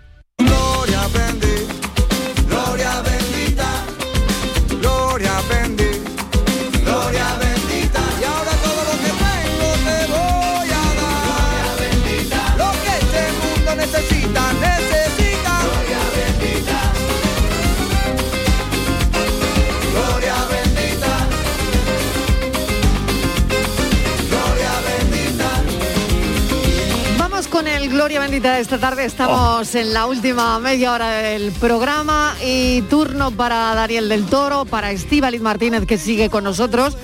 Bendita de esta tarde. Estamos en la última media hora del programa y turno para Daniel del Toro, para Estíbaliz Martínez que sigue con nosotros.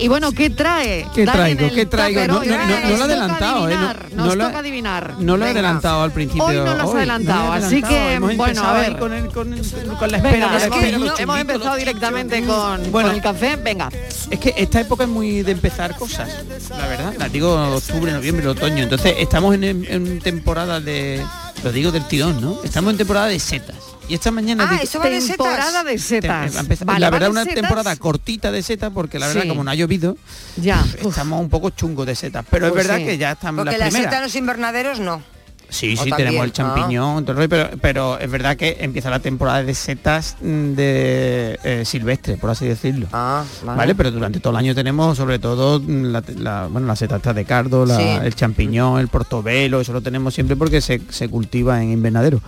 Y bueno, ¿qué trae? ¿Qué traigo? ¿Qué traigo? No, hoy? no, no, no lo he adelantado, ¿eh? No- adivinar, no Nos toca adivinar. No lo he adelantado al principio. Hoy no lo has adelantado, así que, bueno, a ver. Con, el- con el- con la espera, Venga, es que hemos empezado directamente con, Bueno. con el café. Venga. Es que esta época es muy de empezar cosas, la verdad. La digo octubre, noviembre, otoño. Entonces estamos en, en temporada de, lo digo del tirón, ¿no? Estamos en temporada de setas. Y esta mañana Ah, eso va de setas. Temporada de setas. Empezar- Vale, la verdad una setas. temporada cortita de setas porque la verdad Sí. como no ha llovido, ya estamos un poco chungos de setas. Pero es Pues verdad sí. que ya están Porque las la primeras. seta en los invernaderos no. Sí, sí, también, tenemos el ah. champiñón, todo el rollo, pero, pero es verdad que empieza la temporada de setas mm, de eh, silvestre, por así decirlo. vale. vale. pero durante todo el año tenemos sobre todo mm, la, la- bueno, la seta esta de cardo, la- Sí. el champiñón, el portobelo, eso lo tenemos siempre porque se, se cultiva en invernadero.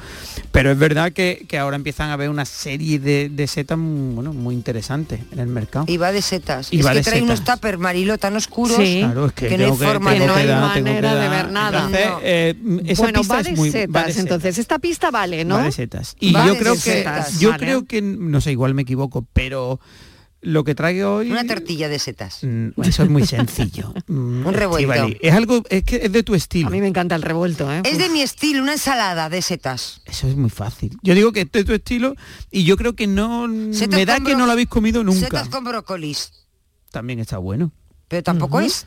Pero es verdad que, que ahora empiezan a haber una serie de, de setas mm, bueno, muy interesantes en el mercado. Y va de setas. Y es va que de trae setas. unos tupper marilo tan oscuros Sí. Claro, es que, que no hay forma no hay manera que de ver nada. Entonces, No. eh, esa bueno, pista va es de muy setas, va de setas. entonces esta pista vale, ¿no? Va de setas. Y Va yo creo que setas, yo vale. creo que no sé, igual me equivoco, pero lo que traigo hoy Una tortilla de setas. Mm, eso es muy sencillo. Mm, Un revuelto. Es algo es que es de tu estilo. A mí me encanta el revuelto, ¿eh? Es de mi estilo, una ensalada de setas. Eso es muy fácil. Yo digo que es de tu estilo y yo creo que no Setas me da que no lo habéis comido nunca. Setas con brócolis. También está bueno. Pero tampoco es.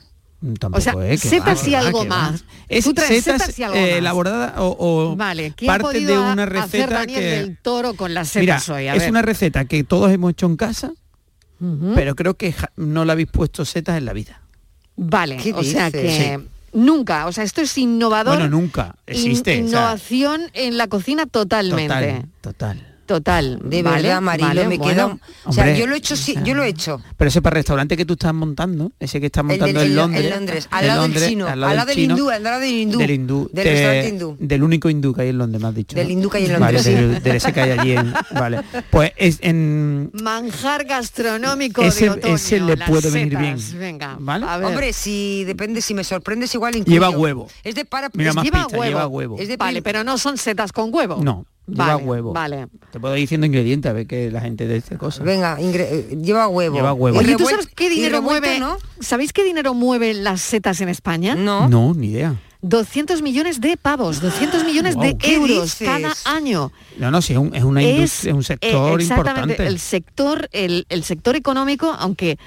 Tampoco O sea, y que va, algo va. más. Es setas, eh, elaborada o, o Vale, ¿qué ha parte de una receta que del Toro con las Mira, hoy? A es ver. una receta que todos hemos hecho en casa, pero creo que no le habéis puesto setas en la vida. Vale, ¿Qué o sea que Nunca. O sea, esto es innovador. Bueno, nunca. in- Existe. o sea, innovación en la cocina totalmente. total, total. Total. De Vale, verdad, Marilo, vale, me bueno. quedo... O sea, Hombre, yo lo he hecho, sí, yo lo he hecho. Pero ese para el restaurante que tú estás montando, ese que estás El montando del- en Londres. en Londres, al lado del Londres, chino, al lado al lado del chino, hindú, al lado del hindú, Del hindú. del de- restaurante hindú. Del único hindú que hay en Londres, me has dicho. Del ¿no? hindú que hay en Vale, Londres, sí. del, del ese que hay allí en. Vale. Pues es en. Manjar gastronómico Ese- de otoño. ese le puede venir setas. bien. Venga, ¿Vale? a ver. Hombre, si depende, si me sorprendes igual incluyo. Lleva huevo. Es de para... Mira, es- más lleva pista, huevo. lleva huevo. Es de Vale, pero no son setas con huevo. No, lleva Vale, huevo. Vale. Te puedo ir diciendo ingredientes a ver que la gente de esta cosa. Venga, eh, lleva huevo. Lleva huevo. Y Oye, ¿tú sabes qué dinero mueve? ¿no? ¿Sabéis qué dinero mueven las setas en España? No. No, ni idea. 200 millones de pavos, 200 millones de Wow. ¿Qué euros dices? cada año. No, no, sí, es, un- es una es industria, es un eh, sector exactamente importante. el sector, el, el sector económico, aunque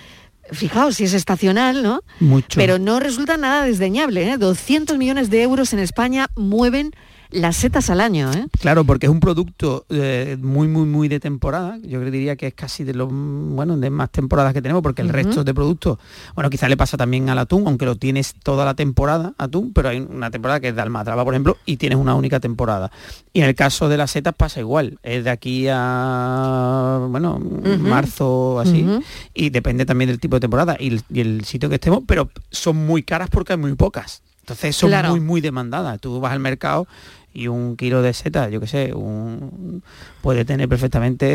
fijaos si es estacional, ¿no? Mucho. Pero no resulta nada desdeñable, ¿eh? 200 millones de euros en España mueven las setas al año, ¿eh? Claro, porque es un producto eh, muy, muy, muy de temporada. Yo diría que es casi de los, bueno, de más temporadas que tenemos, porque el resto de productos, bueno, quizá le pasa también al atún, aunque lo tienes toda la temporada, atún, pero hay una temporada que es de Almadraba, por ejemplo, y tienes una única temporada. Y en el caso de las setas pasa igual, es de aquí a, bueno, marzo, así, y depende también del tipo de temporada y el, y el sitio que estemos, pero son muy caras porque hay muy pocas. Entonces son Claro. muy, muy demandadas. Tú vas al mercado y un kilo de setas, yo qué sé, un, puede tener perfectamente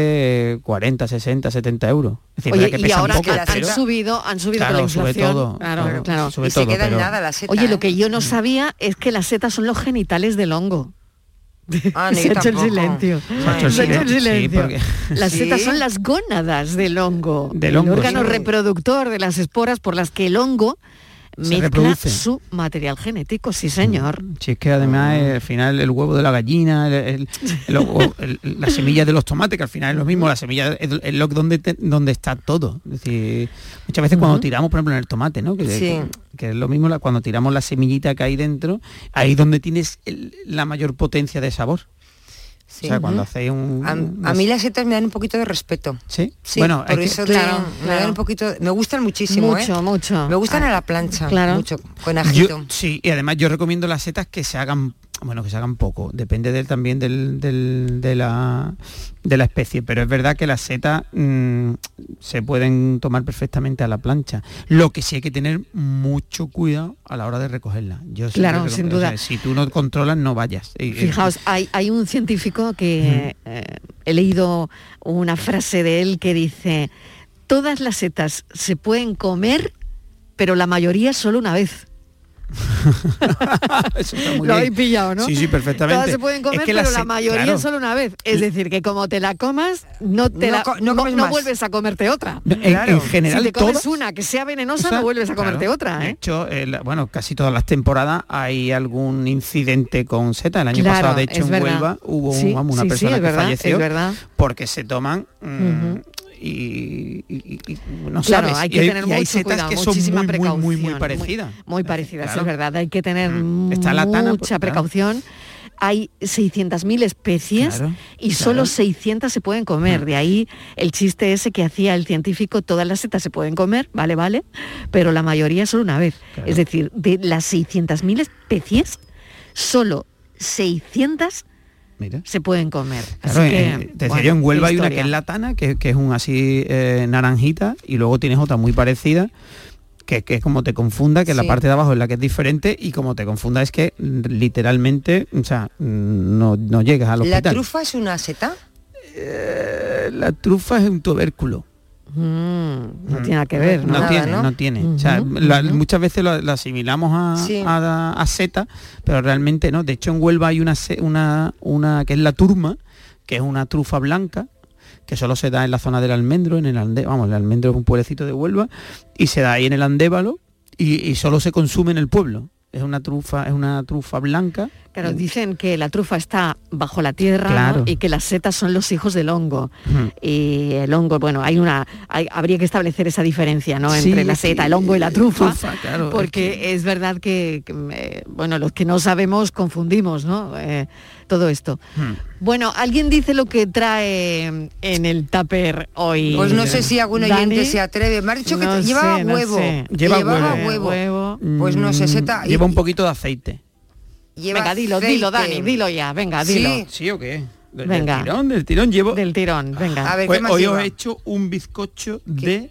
eh, 40, 60, 70 euros. Es decir, Oye, que y ahora poco, han pero- subido, han subido Claro, con la sube inflación. todo, claro, claro, claro. sube Y se todo, queda en nada la seta. Oye, lo ¿eh? que yo no sabía es que las setas son los genitales del hongo. Ah, Se ha hecho el silencio. Se ha hecho el Se silencio, sí, silencio. porque- Las ¿Sí? setas son las gónadas del hongo, Del el hongo, órgano sí. reproductor de las esporas por las que el hongo Se mezcla reproduce. su material genético, sí señor. Si es que además eh, al final el huevo de la gallina, el- el- el la semilla de los tomates, que al final es lo mismo, la semilla es, es lo que donde, te- donde está todo. Es decir, muchas veces cuando tiramos, por ejemplo, en el tomate, ¿no? Que, Sí. que- que es lo mismo la- cuando tiramos la semillita que hay dentro, ahí donde tienes la mayor potencia de sabor. Sí. O sea, cuando hacéis un... A, un- a mí las setas me dan un poquito de respeto. ¿Sí? Sí, bueno, por eso Claro, me claro. dan un poquito, me gustan muchísimo, mucho, ¿eh? mucho. Me gustan Ah, a la plancha, claro. mucho, con ajito. Yo- sí, y además yo recomiendo las setas que se hagan, bueno, que se hagan poco, depende del- también del, del- de, la, de la especie, pero es verdad que las setas mm, se pueden tomar perfectamente a la plancha. Lo que sí hay que tener mucho cuidado a la hora de recogerla. Yo Claro, sin o duda. sea, si tú no controlas, no vayas. Y- Fijaos, hay, hay un científico que eh, he leído una frase de él que dice, todas las setas se pueden comer, pero la mayoría solo una vez. Eso está muy Lo habéis pillado, ¿no? Sí, sí, perfectamente. Todas se pueden Es comer, que pero la se- mayoría claro. solo una vez. Es decir, que como te la comas, no te No la, no no más. vuelves a comerte otra. En, en general, si te comes todas- una que sea venenosa, O sea, no vuelves a claro, comerte otra, De ¿eh? hecho, eh, la- bueno, casi todas las temporadas hay algún incidente con seta. El año Claro, pasado, de hecho, es en verdad. Huelva hubo un- Sí, vamos, una sí, sí, persona es que verdad, falleció es verdad. porque se toman mm, Ujú. y, y- y- y no Claro, sabes. hay que tener y hay mucho setas cuidado, que son muchísima muy, muy, precaución. muy, muy parecidas. Muy parecidas, Claro. es verdad. Hay que tener. Está la tana, pues, mucha claro. precaución. Hay 600.000 especies Claro, y claro. solo 600 se pueden comer. Mm. De ahí el chiste ese que hacía el científico, todas las setas se pueden comer, vale, vale, pero la mayoría solo una vez. Claro. Es decir, de las 600.000 especies, solo 600 Mira. se pueden comer. Claro, Así que, eh, te decía bueno, yo, en Huelva hay una que es la tana, que, que es un así eh, naranjita, y luego tienes otra muy parecida, que, que es como te confunda, que la Sí. parte de abajo es la que es diferente, y como te confunda es que mm, literalmente, o sea, mm, no, no llegas al ¿La hospital. trufa es una seta? Eh, la trufa es un tubérculo. Mm, no tiene nada que ver, ¿no? No Nada, tiene, ¿no? no, tiene. O sea, Ujú, la- ujú. muchas veces lo, la asimilamos a, Sí. a, pero realmente no. De hecho, en Huelva hay una, una, una que es la turma, que es una trufa blanca, que solo se da en la zona del almendro, en el ande, vamos, el almendro es un pueblecito de Huelva, y se da ahí en el andévalo, y, y solo se consume en el pueblo. Es una trufa, es una trufa blanca. Claro, dicen que la trufa está bajo la tierra y que las setas son los hijos del hongo. Y el hongo, bueno, hay una, hay- habría que establecer esa diferencia, ¿no? Sí, Entre la seta, sí, el hongo y la trufa. trufa, claro, es porque es, verdad que, que, eh, bueno, los que no sabemos confundimos, ¿no? Eh, todo esto. Hmm. Bueno, alguien dice lo que trae en el tupper hoy. Pues no sé si algún oyente Dani. se atreve. Me ha dicho que No llevaba sé, no huevo. sé. Lleva llevaba huevo. huevo. Pues no sé, seta. Mm, Lleva lleva un poquito de aceite. venga, dilo, dilo, Dani, dilo ya, venga, dilo. ¿Sí? ¿Sí o qué? Del, Venga. del tirón, del tirón llevo. Del tirón, venga. Pues hoy os he hecho un bizcocho de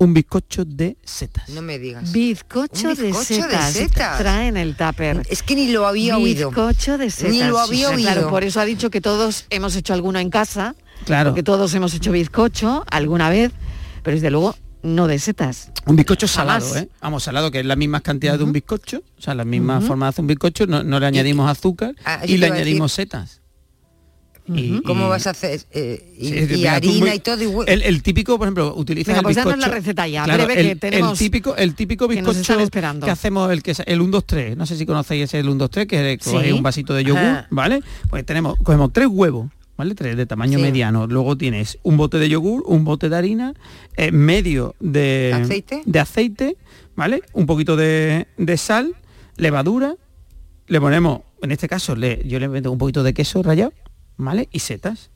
un bizcocho de setas. No me digas. Bizcocho, Un de, bizcocho de setas. setas. Trae en el tupper. Es que ni lo había oído. Bizcocho de setas. Ni lo había Sí, oído. Claro, por eso ha dicho que todos hemos hecho alguno en casa. Claro. Que todos hemos hecho bizcocho alguna vez, pero desde luego no de setas. Un bizcocho Jamás. salado, ¿eh? Vamos, salado, que es la misma cantidad de un bizcocho, o sea, la misma forma de hacer un bizcocho, no, no le añadimos azúcar Ah, y le añadimos setas. Y- ¿Cómo y- vas a hacer? eh, y, Sí, harina muy- y todo y el, el típico, por ejemplo, utiliza el pues bizcocho. la receta ya, Claro, breve, el, que tenemos- el típico, el típico que bizcocho están esperando. que hacemos el que es el 1 2 3, no sé si conocéis ese el 1 2 3 que es Sí. un vasito de yogur, Ajá. ¿vale? Pues tenemos cogemos tres huevos, ¿vale? Tres de tamaño Sí. mediano. Luego tienes un bote de yogur, un bote de harina, eh, medio de ¿Aceite? de aceite, ¿vale? Un poquito de, de sal, levadura, le ponemos, en este caso, le, yo le meto un poquito de queso rallado, ¿vale? Y setas.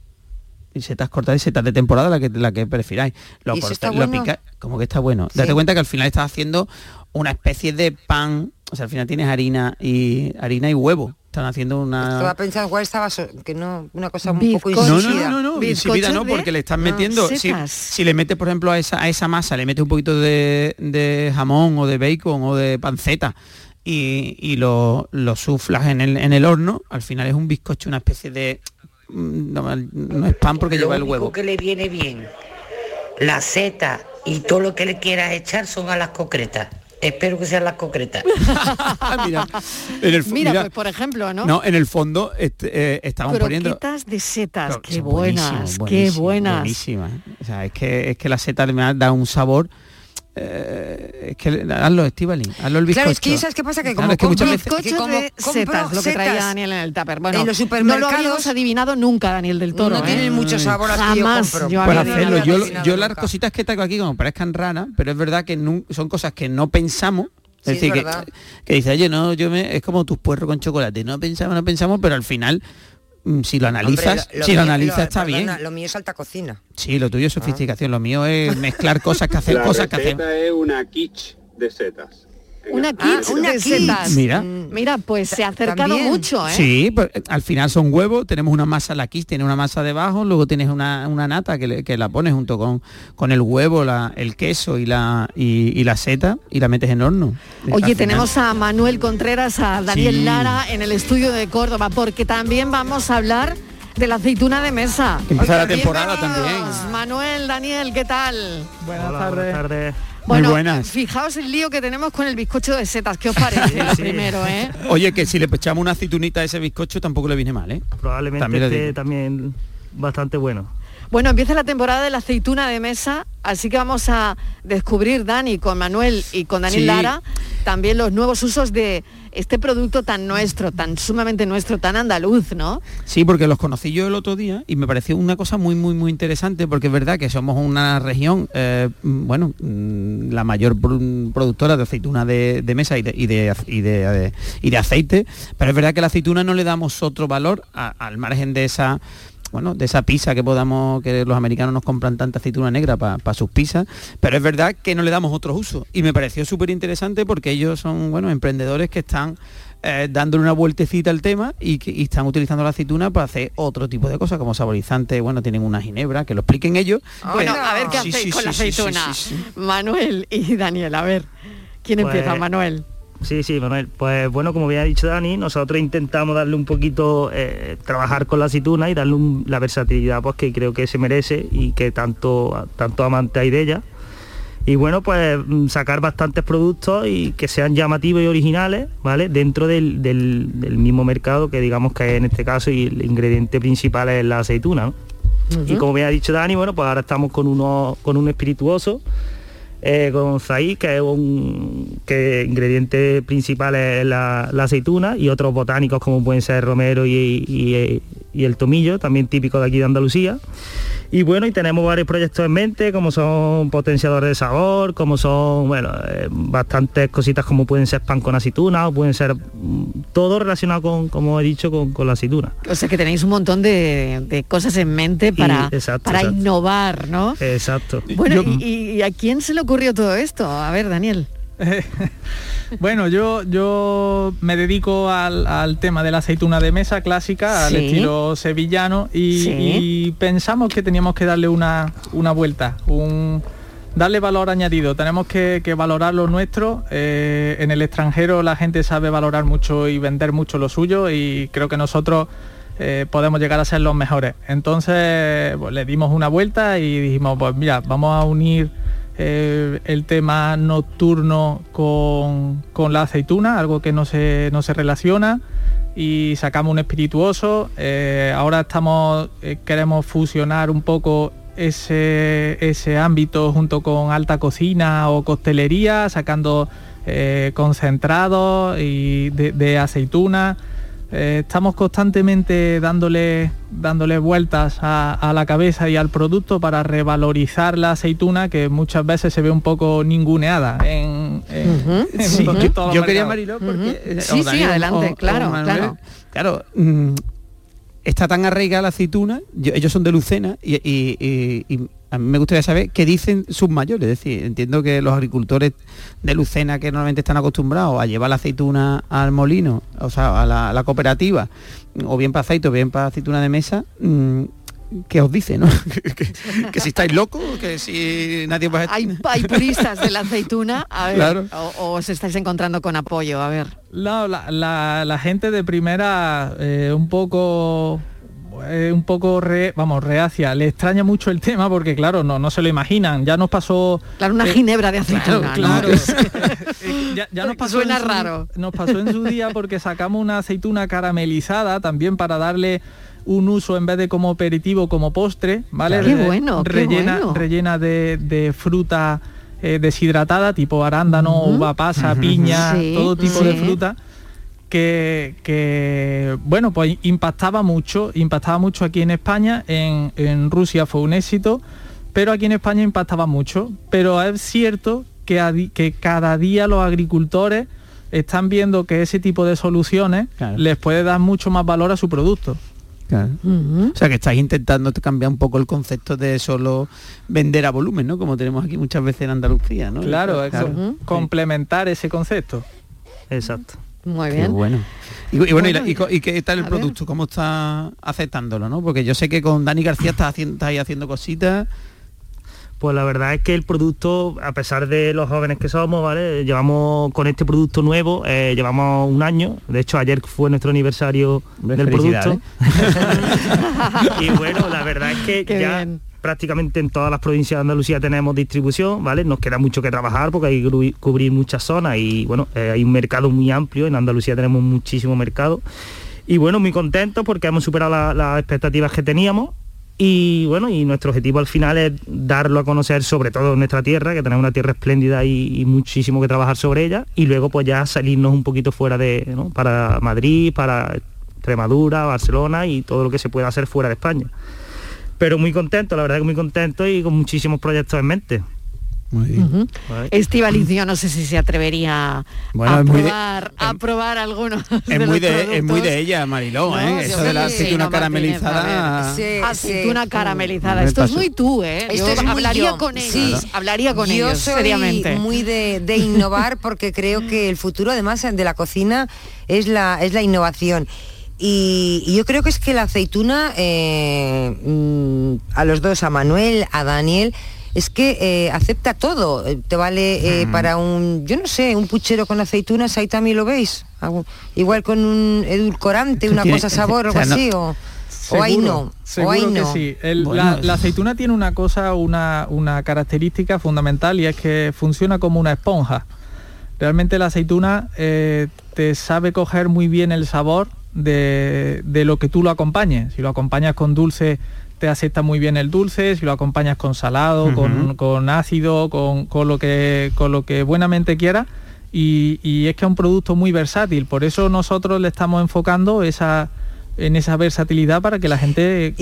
Y setas cortadas y setas de temporada, la que, la que prefiráis. Lo ¿Y eso corta- está lo bueno? pica- como que está bueno. Sí. Date cuenta que al final estás haciendo una especie de pan, o sea, al final tienes harina y harina y huevo. Están haciendo Estaba una... pensando cuál estaba so- que no una cosa un Bizcocho. poco No, insípida. no, no, no, no, Bizcocho insípida no, porque le estás no, metiendo, si, si le metes, por ejemplo, a esa, a esa masa, le metes un poquito de, de jamón o de bacon o de panceta y, y lo, lo suflas en el, en el horno, al final es un bizcocho, una especie de... No, no es pan porque lo lleva el único huevo. que le viene bien, la seta y todo lo que le quieras echar son a las concretas. Espero que sean las concretas. mira, en el, Mira, mira, pues por ejemplo, ¿no? no, en el fondo este, eh, estamos poniendo... Croquetas de setas, qué buenas, buenísimo, qué buenísimo, buenas. buenísimas. O sea, es que es que la seta me ha dado un sabor. Eh, es que hazlo, Estivali, hazlo el bizcocho. Claro, es que ¿sabes qué pasa? Que Claro, como es que como setas, lo que traía Daniel en el tupper. Bueno, en los no lo supermercados- habíamos adivinado nunca, Daniel del Toro. No ¿eh? tienen mucho sabor las que yo compro. yo hacerlo. las cositas que traigo aquí como parezcan raras, pero es verdad que son cosas que no pensamos. Sí, Es decir, es que, verdad. que dice, oye, no, yo me, es como tus puerros con chocolate. No pensamos, no pensamos, pero al final, si lo analizas, Hombre, lo- lo si lo analizas lo- está bien. Lo mío es alta cocina. Sí, lo tuyo es sofisticación, lo mío es mezclar cosas que hacer La cosas que hacer. receta es una quiche de setas. Una Ah, kit una de setas. Mira. Mira, pues se ha acercado También. mucho, ¿eh? Sí, pues, al final son huevos, tenemos una masa, la quiche tiene una masa debajo, luego tienes una, una nata que, le- que la pones junto con, con el huevo, la- el queso y la, y, y la seta y la metes en horno. Oye, tenemos a Manuel Contreras, a Daniel Sí. Lara en el estudio de Córdoba, porque también vamos a hablar de la aceituna de mesa. Que empieza la temporada también. Manuel, Daniel, ¿qué tal? Buenas tardes. Bueno, Muy buenas. fijaos el lío que tenemos con el bizcocho de setas. ¿Qué os parece? Primero, ¿eh? Oye, que si le echamos una aceitunita a ese bizcocho tampoco le viene mal, ¿eh? Probablemente esté también bastante bueno. Bueno, empieza la temporada de la aceituna de mesa, así que vamos a descubrir, Dani, con Manuel y con Daniel Sí. Lara, también los nuevos usos de este producto tan nuestro, tan sumamente nuestro, tan andaluz, ¿no? Sí, porque los conocí yo el otro día y me pareció una cosa muy, muy, muy interesante porque es verdad que somos una región, eh, mm, bueno, mm, la mayor pro- productora de aceituna de, de mesa y de, y, de, y, de, eh, y de aceite, pero es verdad que la aceituna no le damos otro valor a- al margen de esa bueno, de esa pizza que podamos, que los americanos nos compran tanta aceituna negra para sus pizzas, pero es verdad que no le damos otros usos. Y me pareció súper interesante porque ellos son, bueno, emprendedores que están eh, dándole una vueltecita al tema y que y están utilizando la aceituna para hacer otro tipo de cosas, como saborizante, bueno, tienen una ginebra, que lo expliquen ellos. Bueno, Pero- a ver qué Sí, hacéis sí, con la sí, sí, sí, aceituna. sí, sí. Manuel y Daniel, a ver, ¿quién Pues- empieza, Manuel? Sí, sí, Manuel. Pues bueno, como bien ha dicho Dani, nosotros intentamos darle un poquito, eh, trabajar con la aceituna y darle un- la versatilidad pues, que creo que se merece y que tanto, tanto amante hay de ella. Y bueno, pues mm, sacar bastantes productos y que sean llamativos y originales, ¿vale? Dentro del, del- del mismo mercado que digamos que en este caso y el ingrediente principal es la aceituna, ¿no? Y como bien ha dicho Dani, bueno, pues ahora estamos con uno, con un espirituoso, eh, con zaí, que es un que ingrediente principal es la, la aceituna, y otros botánicos como pueden ser romero y, y- y el tomillo, también típico de aquí de Andalucía. Y bueno, y tenemos varios proyectos en mente, como son potenciadores de sabor, como son, bueno, eh, bastantes cositas como pueden ser pan con aceituna, o pueden ser mm, todo relacionado con, como he dicho, con, con la aceituna. O sea que tenéis un montón de, de cosas en mente para, Y- exacto, para exacto. innovar, ¿no? Exacto. Bueno, ¿y, y a quién se le ocurrió todo esto? A ver, Daniel. Bueno, yo, yo me dedico al, al tema de la aceituna de mesa clásica, al estilo sevillano, y, Sí. y pensamos que teníamos que darle una, una vuelta, un, darle valor añadido. Tenemos que, que valorar lo nuestro. Eh, en el extranjero la gente sabe valorar mucho y vender mucho lo suyo, y creo que nosotros eh, podemos llegar a ser los mejores. Entonces pues, le dimos una vuelta y dijimos, pues mira, vamos a unir eh, el tema nocturno con, con la aceituna, algo que no se, no se relaciona y sacamos un espirituoso. Eh, ahora estamos, eh, queremos fusionar un poco ese, ese ámbito junto con alta cocina o costelería, sacando eh, concentrados de, de aceituna. Eh, estamos constantemente dándole, dándole vueltas a, a la cabeza y al producto para revalorizar la aceituna que muchas veces se ve un poco ninguneada en, en- en Sí, to- yo, todos los yo quería. Mariló, porque... eh, Sí, sí, adelante, o- claro, o Manuel, claro. Claro, mm, está tan arraigada la aceituna, yo- ellos son de Lucena y, y- y- y a mí me gustaría saber qué dicen sus mayores. Es decir, entiendo que los agricultores de Lucena que normalmente están acostumbrados a llevar la aceituna al molino, o sea, a la, a la cooperativa, o bien para aceite o bien para aceituna de mesa, mm, ¿qué os dice, no? que, que si estáis locos, que si nadie va a... Hay, hay puristas de la aceituna, a ver, Claro. o, o os estáis encontrando con apoyo, a ver. No, la, la- la gente de primera eh, un poco eh, un poco re- vamos reacia. Le extraña mucho el tema porque claro no no se lo imaginan. Ya nos pasó Claro, una eh, ginebra de aceituna, ¿no? claro, Eh, ya, ya nos pasó Suena en su- raro. nos pasó en su día porque sacamos una aceituna caramelizada también para darle un uso en vez de como aperitivo como postre vale Qué bueno, qué rellena bueno. rellena de, de fruta eh, deshidratada tipo arándano uva pasa piña Sí, todo tipo de fruta que, que, bueno pues impactaba mucho impactaba mucho aquí en España en, en Rusia fue un éxito pero aquí en España impactaba mucho. Pero es cierto que, a di- que cada día los agricultores están viendo que ese tipo de soluciones les puede dar mucho más valor a su producto. Claro. O sea que estáis intentando cambiar un poco el concepto de solo vender a volumen, ¿no? Como tenemos aquí muchas veces en Andalucía, ¿no? claro, complementar ese concepto. Exacto Muy Qué bien. bueno. Y, y bueno, y, la- Bueno, y co- y qué tal el a ver. producto? ¿Cómo está aceptándolo, no? Porque yo sé que con Dani García estás haciendo, estás ahí haciendo cositas. Pues la verdad es que el producto, a pesar de los jóvenes que somos, ¿vale? Llevamos con este producto nuevo, eh, llevamos un año. De hecho, ayer fue nuestro aniversario del producto. y bueno, la verdad es que Qué ya bien. Prácticamente en todas las provincias de Andalucía tenemos distribución, ¿vale? Nos queda mucho que trabajar porque hay que cubrir- muchas zonas y bueno, eh, hay un mercado muy amplio. En Andalucía tenemos muchísimo mercado. Y bueno, muy contentos porque hemos superado la- las expectativas que teníamos y bueno, y nuestro objetivo al final es darlo a conocer sobre todo en nuestra tierra, que tenemos una tierra espléndida y, y muchísimo que trabajar sobre ella, y luego pues ya salirnos un poquito fuera de, ¿no? para Madrid, para Extremadura, Barcelona y todo lo que se pueda hacer fuera de España. Pero muy contento, la verdad que muy contento y con muchísimos proyectos en mente. Ujú. Vale. Estivaliz, yo no sé si se atrevería Bueno, a, muy de- probar, a probar algunos Es de muy de, es muy de ella, Mariló, No, ¿eh? Eso de la sí, aceituna no, Martínez, caramelizada. ver. Sí, Aceituna sí. caramelizada. Esto es muy tú, ¿eh? Esto Yo es muy hablaría yo. con ellos. Sí. Hablaría con yo ellos, soy seriamente. muy de, de innovar porque creo que el futuro además de la cocina es la, es la innovación. Y, y yo creo que es que la aceituna, eh, mm, a los dos, a Manuel, a Daniel, es que eh, acepta todo. Eh, Te vale eh, para un, yo no sé, un puchero con aceitunas, ahí también lo veis. Igual con un edulcorante, una tiene- cosa sabor, o algo no- así, o, o ahí Seguro, no. o Seguro ahí que no. sí. El- Bueno, la, aceituna tiene una cosa, una, una característica fundamental y es que funciona como una esponja. Realmente la aceituna eh, te sabe coger muy bien el sabor de, de lo que tú lo acompañes. Si lo acompañas con dulce, te acepta muy bien el dulce. Si lo acompañas con salado, con, con ácido, con, con lo que, con lo que buenamente quieras. Y, y es que es un producto muy versátil. Por eso nosotros le estamos enfocando esa, en esa versatilidad para que la gente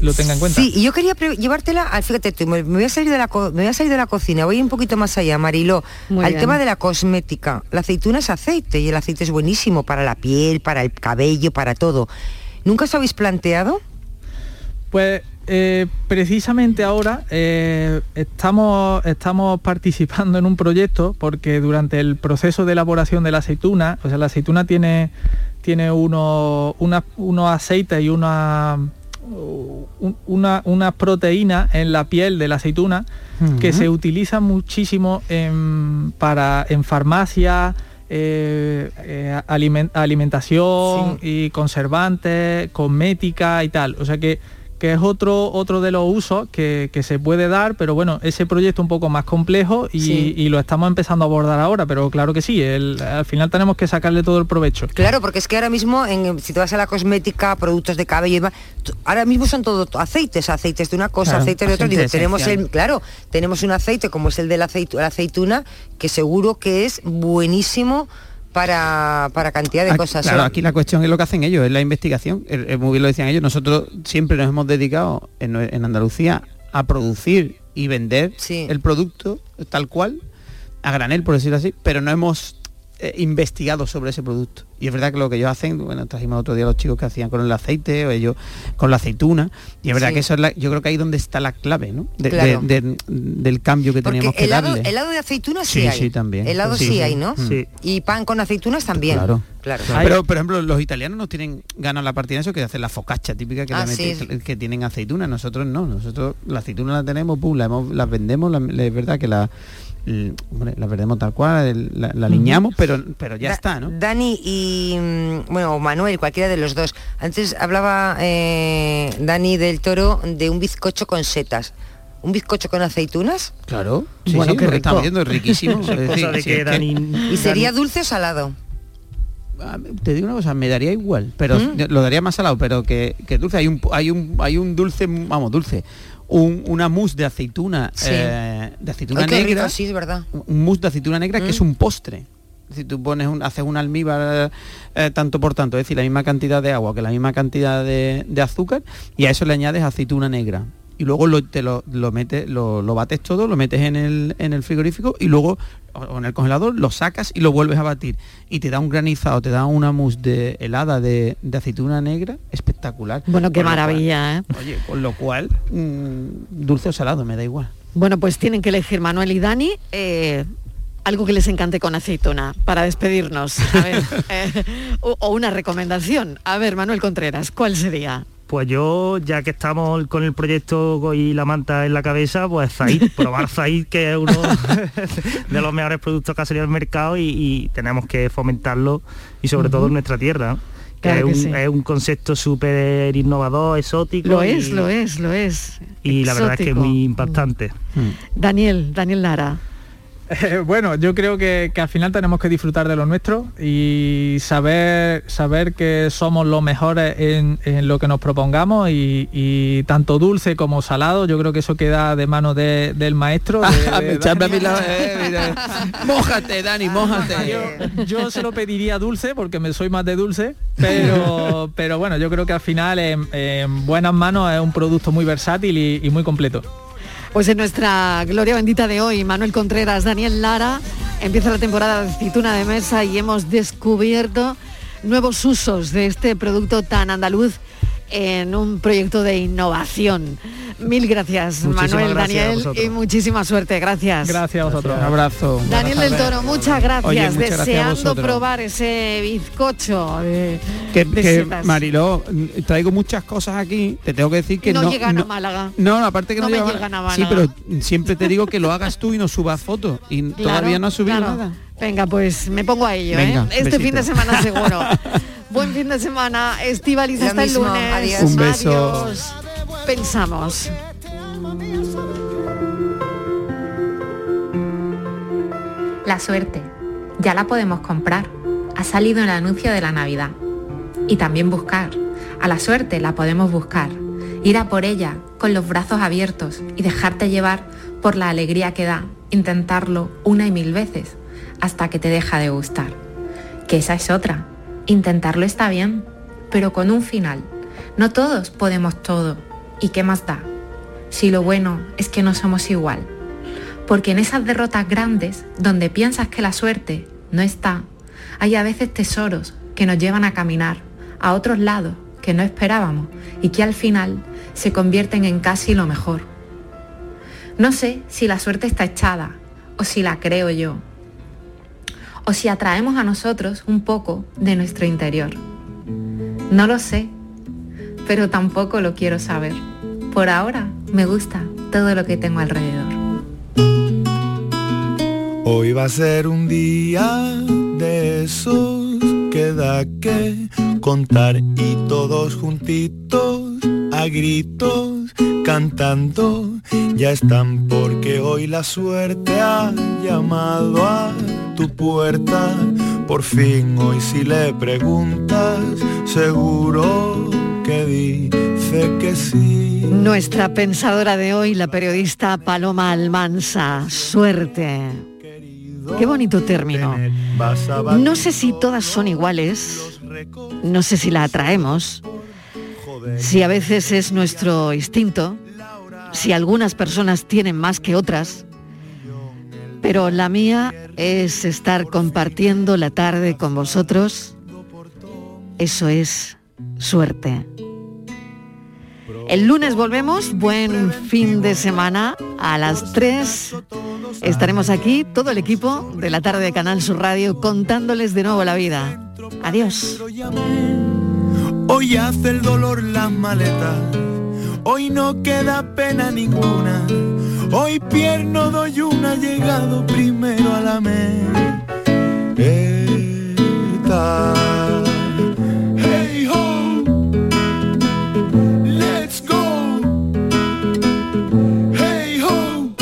lo tenga en cuenta. Sí, y yo quería llevártela, al- fíjate tú, me, voy a salir de la co- me voy a salir de la cocina, voy un poquito más allá, Mariló, Muy al bien. tema de la cosmética. La aceituna es aceite y el aceite es buenísimo para la piel, para el cabello, para todo. ¿Nunca os habéis planteado? Pues eh, precisamente ahora eh, estamos, estamos participando en un proyecto porque durante el proceso de elaboración de la aceituna, o sea, la aceituna tiene, tiene unos, unos aceites y una, un- una, unas proteínas en la piel de la aceituna que se utilizan muchísimo en, para, en farmacia, eh, eh, alimen- alimentación y conservantes, cosmética y tal. O sea que, que es otro, otro de los usos que, que se puede dar, pero bueno, ese proyecto un poco más complejo y, Sí. y lo estamos empezando a abordar ahora, pero claro que sí, el- al final tenemos que sacarle todo el provecho. Claro, porque es que ahora mismo, en, si te vas a la cosmética, productos de cabello y demás, ahora mismo son todo aceites, aceites de una cosa, Claro, aceites de otra. Digo, tenemos el, claro, tenemos un aceite como es el de la, la aceituna, que seguro que es buenísimo para, para cantidad de Aquí- cosas. Claro, Solo- aquí la cuestión es lo que hacen ellos, es la investigación. El- el- muy bien lo decían ellos, nosotros siempre nos hemos dedicado en, Andalucía a producir y vender el producto tal cual, a granel, por decirlo así, pero no hemos eh, investigado sobre ese producto. Y es verdad que lo que ellos hacen, bueno, trajimos otro día los chicos que hacían con el aceite o ellos con la aceituna, y es verdad Sí. que eso es la, yo creo que ahí donde está la clave, ¿no? De- Claro. de- de- del cambio que Porque teníamos que helado, darle. helado de aceitunas sí, Sí, hay. sí, también. Helado sí, Sí, sí. hay, ¿no? Sí. Y pan con aceitunas también. Claro. Claro. Pero, por ejemplo, los italianos no tienen ganas la partida de eso que hacen la focaccia típica que, Ah, sí. que tienen aceituna. Nosotros no, nosotros la aceituna la tenemos, pum, la hemos- las vendemos, la- la- es verdad que la, l- hombre, la vendemos tal cual, el- la, la aliñamos, pero, pero ya Da- está, ¿no? Dani y mm, bueno, o Manuel, cualquiera de los dos. Antes hablaba eh, Dani del Toro de un bizcocho con setas. ¿Un bizcocho con aceitunas? Claro, sí, Bueno, sí, que estamos viendo es riquísimo. Es decir, de que- Dani- ¿Y sería dulce o salado? te digo una cosa, me daría igual, pero ¿Mm? lo daría más salado, pero que, que dulce. Hay un, hay un, hay un dulce, vamos, dulce, un- una mousse de aceituna, Sí. eh, de aceituna Ay, negra. rico, sí, es verdad. un mousse de aceituna negra que Mm. es un postre. Si tú pones un, haces un almíbar eh, tanto por tanto, es decir, la misma cantidad de agua que la misma cantidad de, de azúcar, y a eso le añades aceituna negra. Y luego lo, te lo, lo metes, lo, lo bates todo, lo metes en el, en el frigorífico y luego o- en el congelador lo sacas y lo vuelves a batir. Y te da un granizado, te da una mousse de helada de, de aceituna negra espectacular. Bueno, qué Con lo cual- maravilla, ¿eh? Oye, con lo cual, mm, dulce o salado, me da igual. Bueno, pues tienen que elegir Manuel y Dani eh, algo que les encante con aceituna para despedirnos. A ver, eh, o, o una recomendación. A ver, Manuel Contreras, ¿cuál sería? Pues yo, ya que estamos con el proyecto y la manta en la cabeza, pues Zaid, probar Zaid, que es uno de los mejores productos que ha salido al mercado y, y tenemos que fomentarlo y sobre todo en nuestra tierra. Que Claro es, un, sí. es un concepto súper innovador, exótico. Lo y- es, lo es, lo es. Y la verdad es que es muy impactante. Daniel, Daniel Lara. Eh, bueno, yo creo que, que al final tenemos que disfrutar de lo nuestro y saber, saber que somos los mejores en, en lo que nos propongamos y, y tanto dulce como salado, yo creo que eso queda de mano de- del maestro. de- de a eh, mira. Mójate, Dani, mójate. Yo, yo se lo pediría dulce porque me soy más de dulce, pero, pero bueno, yo creo que al final en, en buenas manos es un producto muy versátil y, y muy completo. Pues en nuestra gloria bendita de hoy, Manuel Contreras, Daniel Lara, empieza la temporada de aceituna de mesa y hemos descubierto nuevos usos de este producto tan andaluz en un proyecto de innovación. Mil gracias, Muchísimas Manuel, gracias a Daniel, y muchísima suerte. Gracias. Gracias a vosotros. Un abrazo. Daniel del Toro, muchas gracias. Oye, muchas a Deseando probar ese bizcocho de, Que, de que. Mariló, traigo muchas cosas aquí, te tengo que decir que no, no... llegan a Málaga. No, aparte que no, No llegan a Sí, Málaga. pero siempre te digo que lo hagas tú y no subas fotos. Y Claro, todavía no has subido claro. nada. Venga, pues me pongo a ello, Venga, ¿eh? Este besito. fin de semana seguro. Buen fin de semana, Estivaliz, hasta el lunes. adiós. Un beso. Adiós. Pensamos. La suerte. Ya la podemos comprar. Ha salido en el anuncio de la Navidad. Y también buscar. A la suerte la podemos buscar. Ir a por ella con los brazos abiertos y dejarte llevar por la alegría que da intentarlo una y mil veces hasta que te deja de gustar. Que esa es otra. Intentarlo está bien, pero con un final. No todos podemos todo. ¿Y qué más da? Si lo bueno es que no somos igual. Porque en esas derrotas grandes, donde piensas que la suerte no está, hay a veces tesoros que nos llevan a caminar a otros lados que no esperábamos y que al final se convierten en casi lo mejor. No sé si la suerte está echada o si la creo yo, o si atraemos a nosotros un poco de nuestro interior. No lo sé, pero tampoco lo quiero saber. Por ahora me gusta todo lo que tengo alrededor. Hoy va a ser un día de esos que da que contar y todos juntitos a gritos cantando ya están porque hoy la suerte ha llamado a tu puerta. Por fin hoy si le preguntas seguro que dice que sí. Nuestra pensadora de hoy, la periodista Paloma Almansa. Suerte. Qué bonito término. No sé si todas son iguales, no sé si la atraemos, si a veces es nuestro instinto, si algunas personas tienen más que otras, pero la mía es estar compartiendo la tarde con vosotros. Eso es suerte. El lunes volvemos, buen fin de semana. A las 3 estaremos aquí, todo el equipo de la tarde de Canal Sur Radio, contándoles de nuevo la vida. Adiós. Hoy hace el dolor las maletas, hoy no queda pena ninguna. Hoy pierno doy una, llegado primero a la meta. Hey ho, let's go. Hey ho.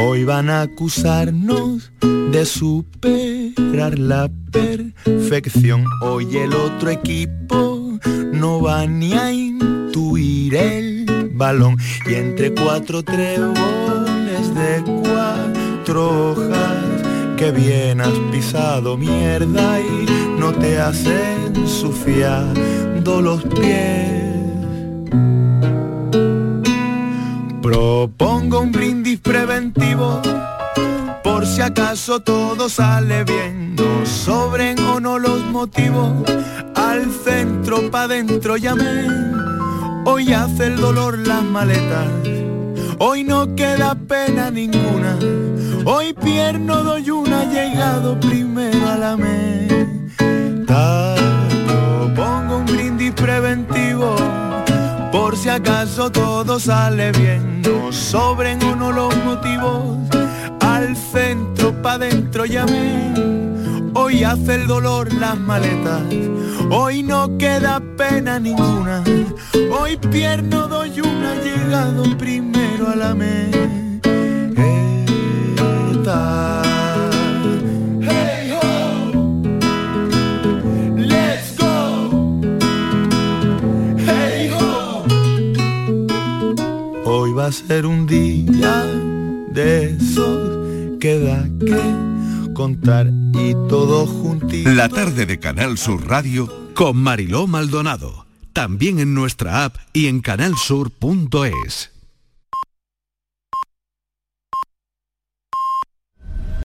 Hoy van a acusarnos de superar la perfección. Hoy el otro equipo no va ni a intuir el balón. Y entre cuatro treboles de cuatro hojas, que bien has pisado mierda y no te has ensuciado los pies. Propongo un brindis preventivo por si acaso todo sale bien, no sobren o no los motivos, al centro pa' dentro llamen, hoy hace el dolor las maletas, hoy no queda pena ninguna, hoy pierno doy una, llegado primero a la meta, propongo un brindis preventivo, por si acaso todo sale bien, no sobren o no los motivos, al centro pa' dentro llamé. Hoy hace el dolor las maletas, hoy no queda pena ninguna. Hoy pierno doy una, llegado primero a la meta. Va a ser un día de esos que da que contar y todos juntitos. La tarde de Canal Sur Radio con Mariló Maldonado. También en nuestra app y en canalsur.es.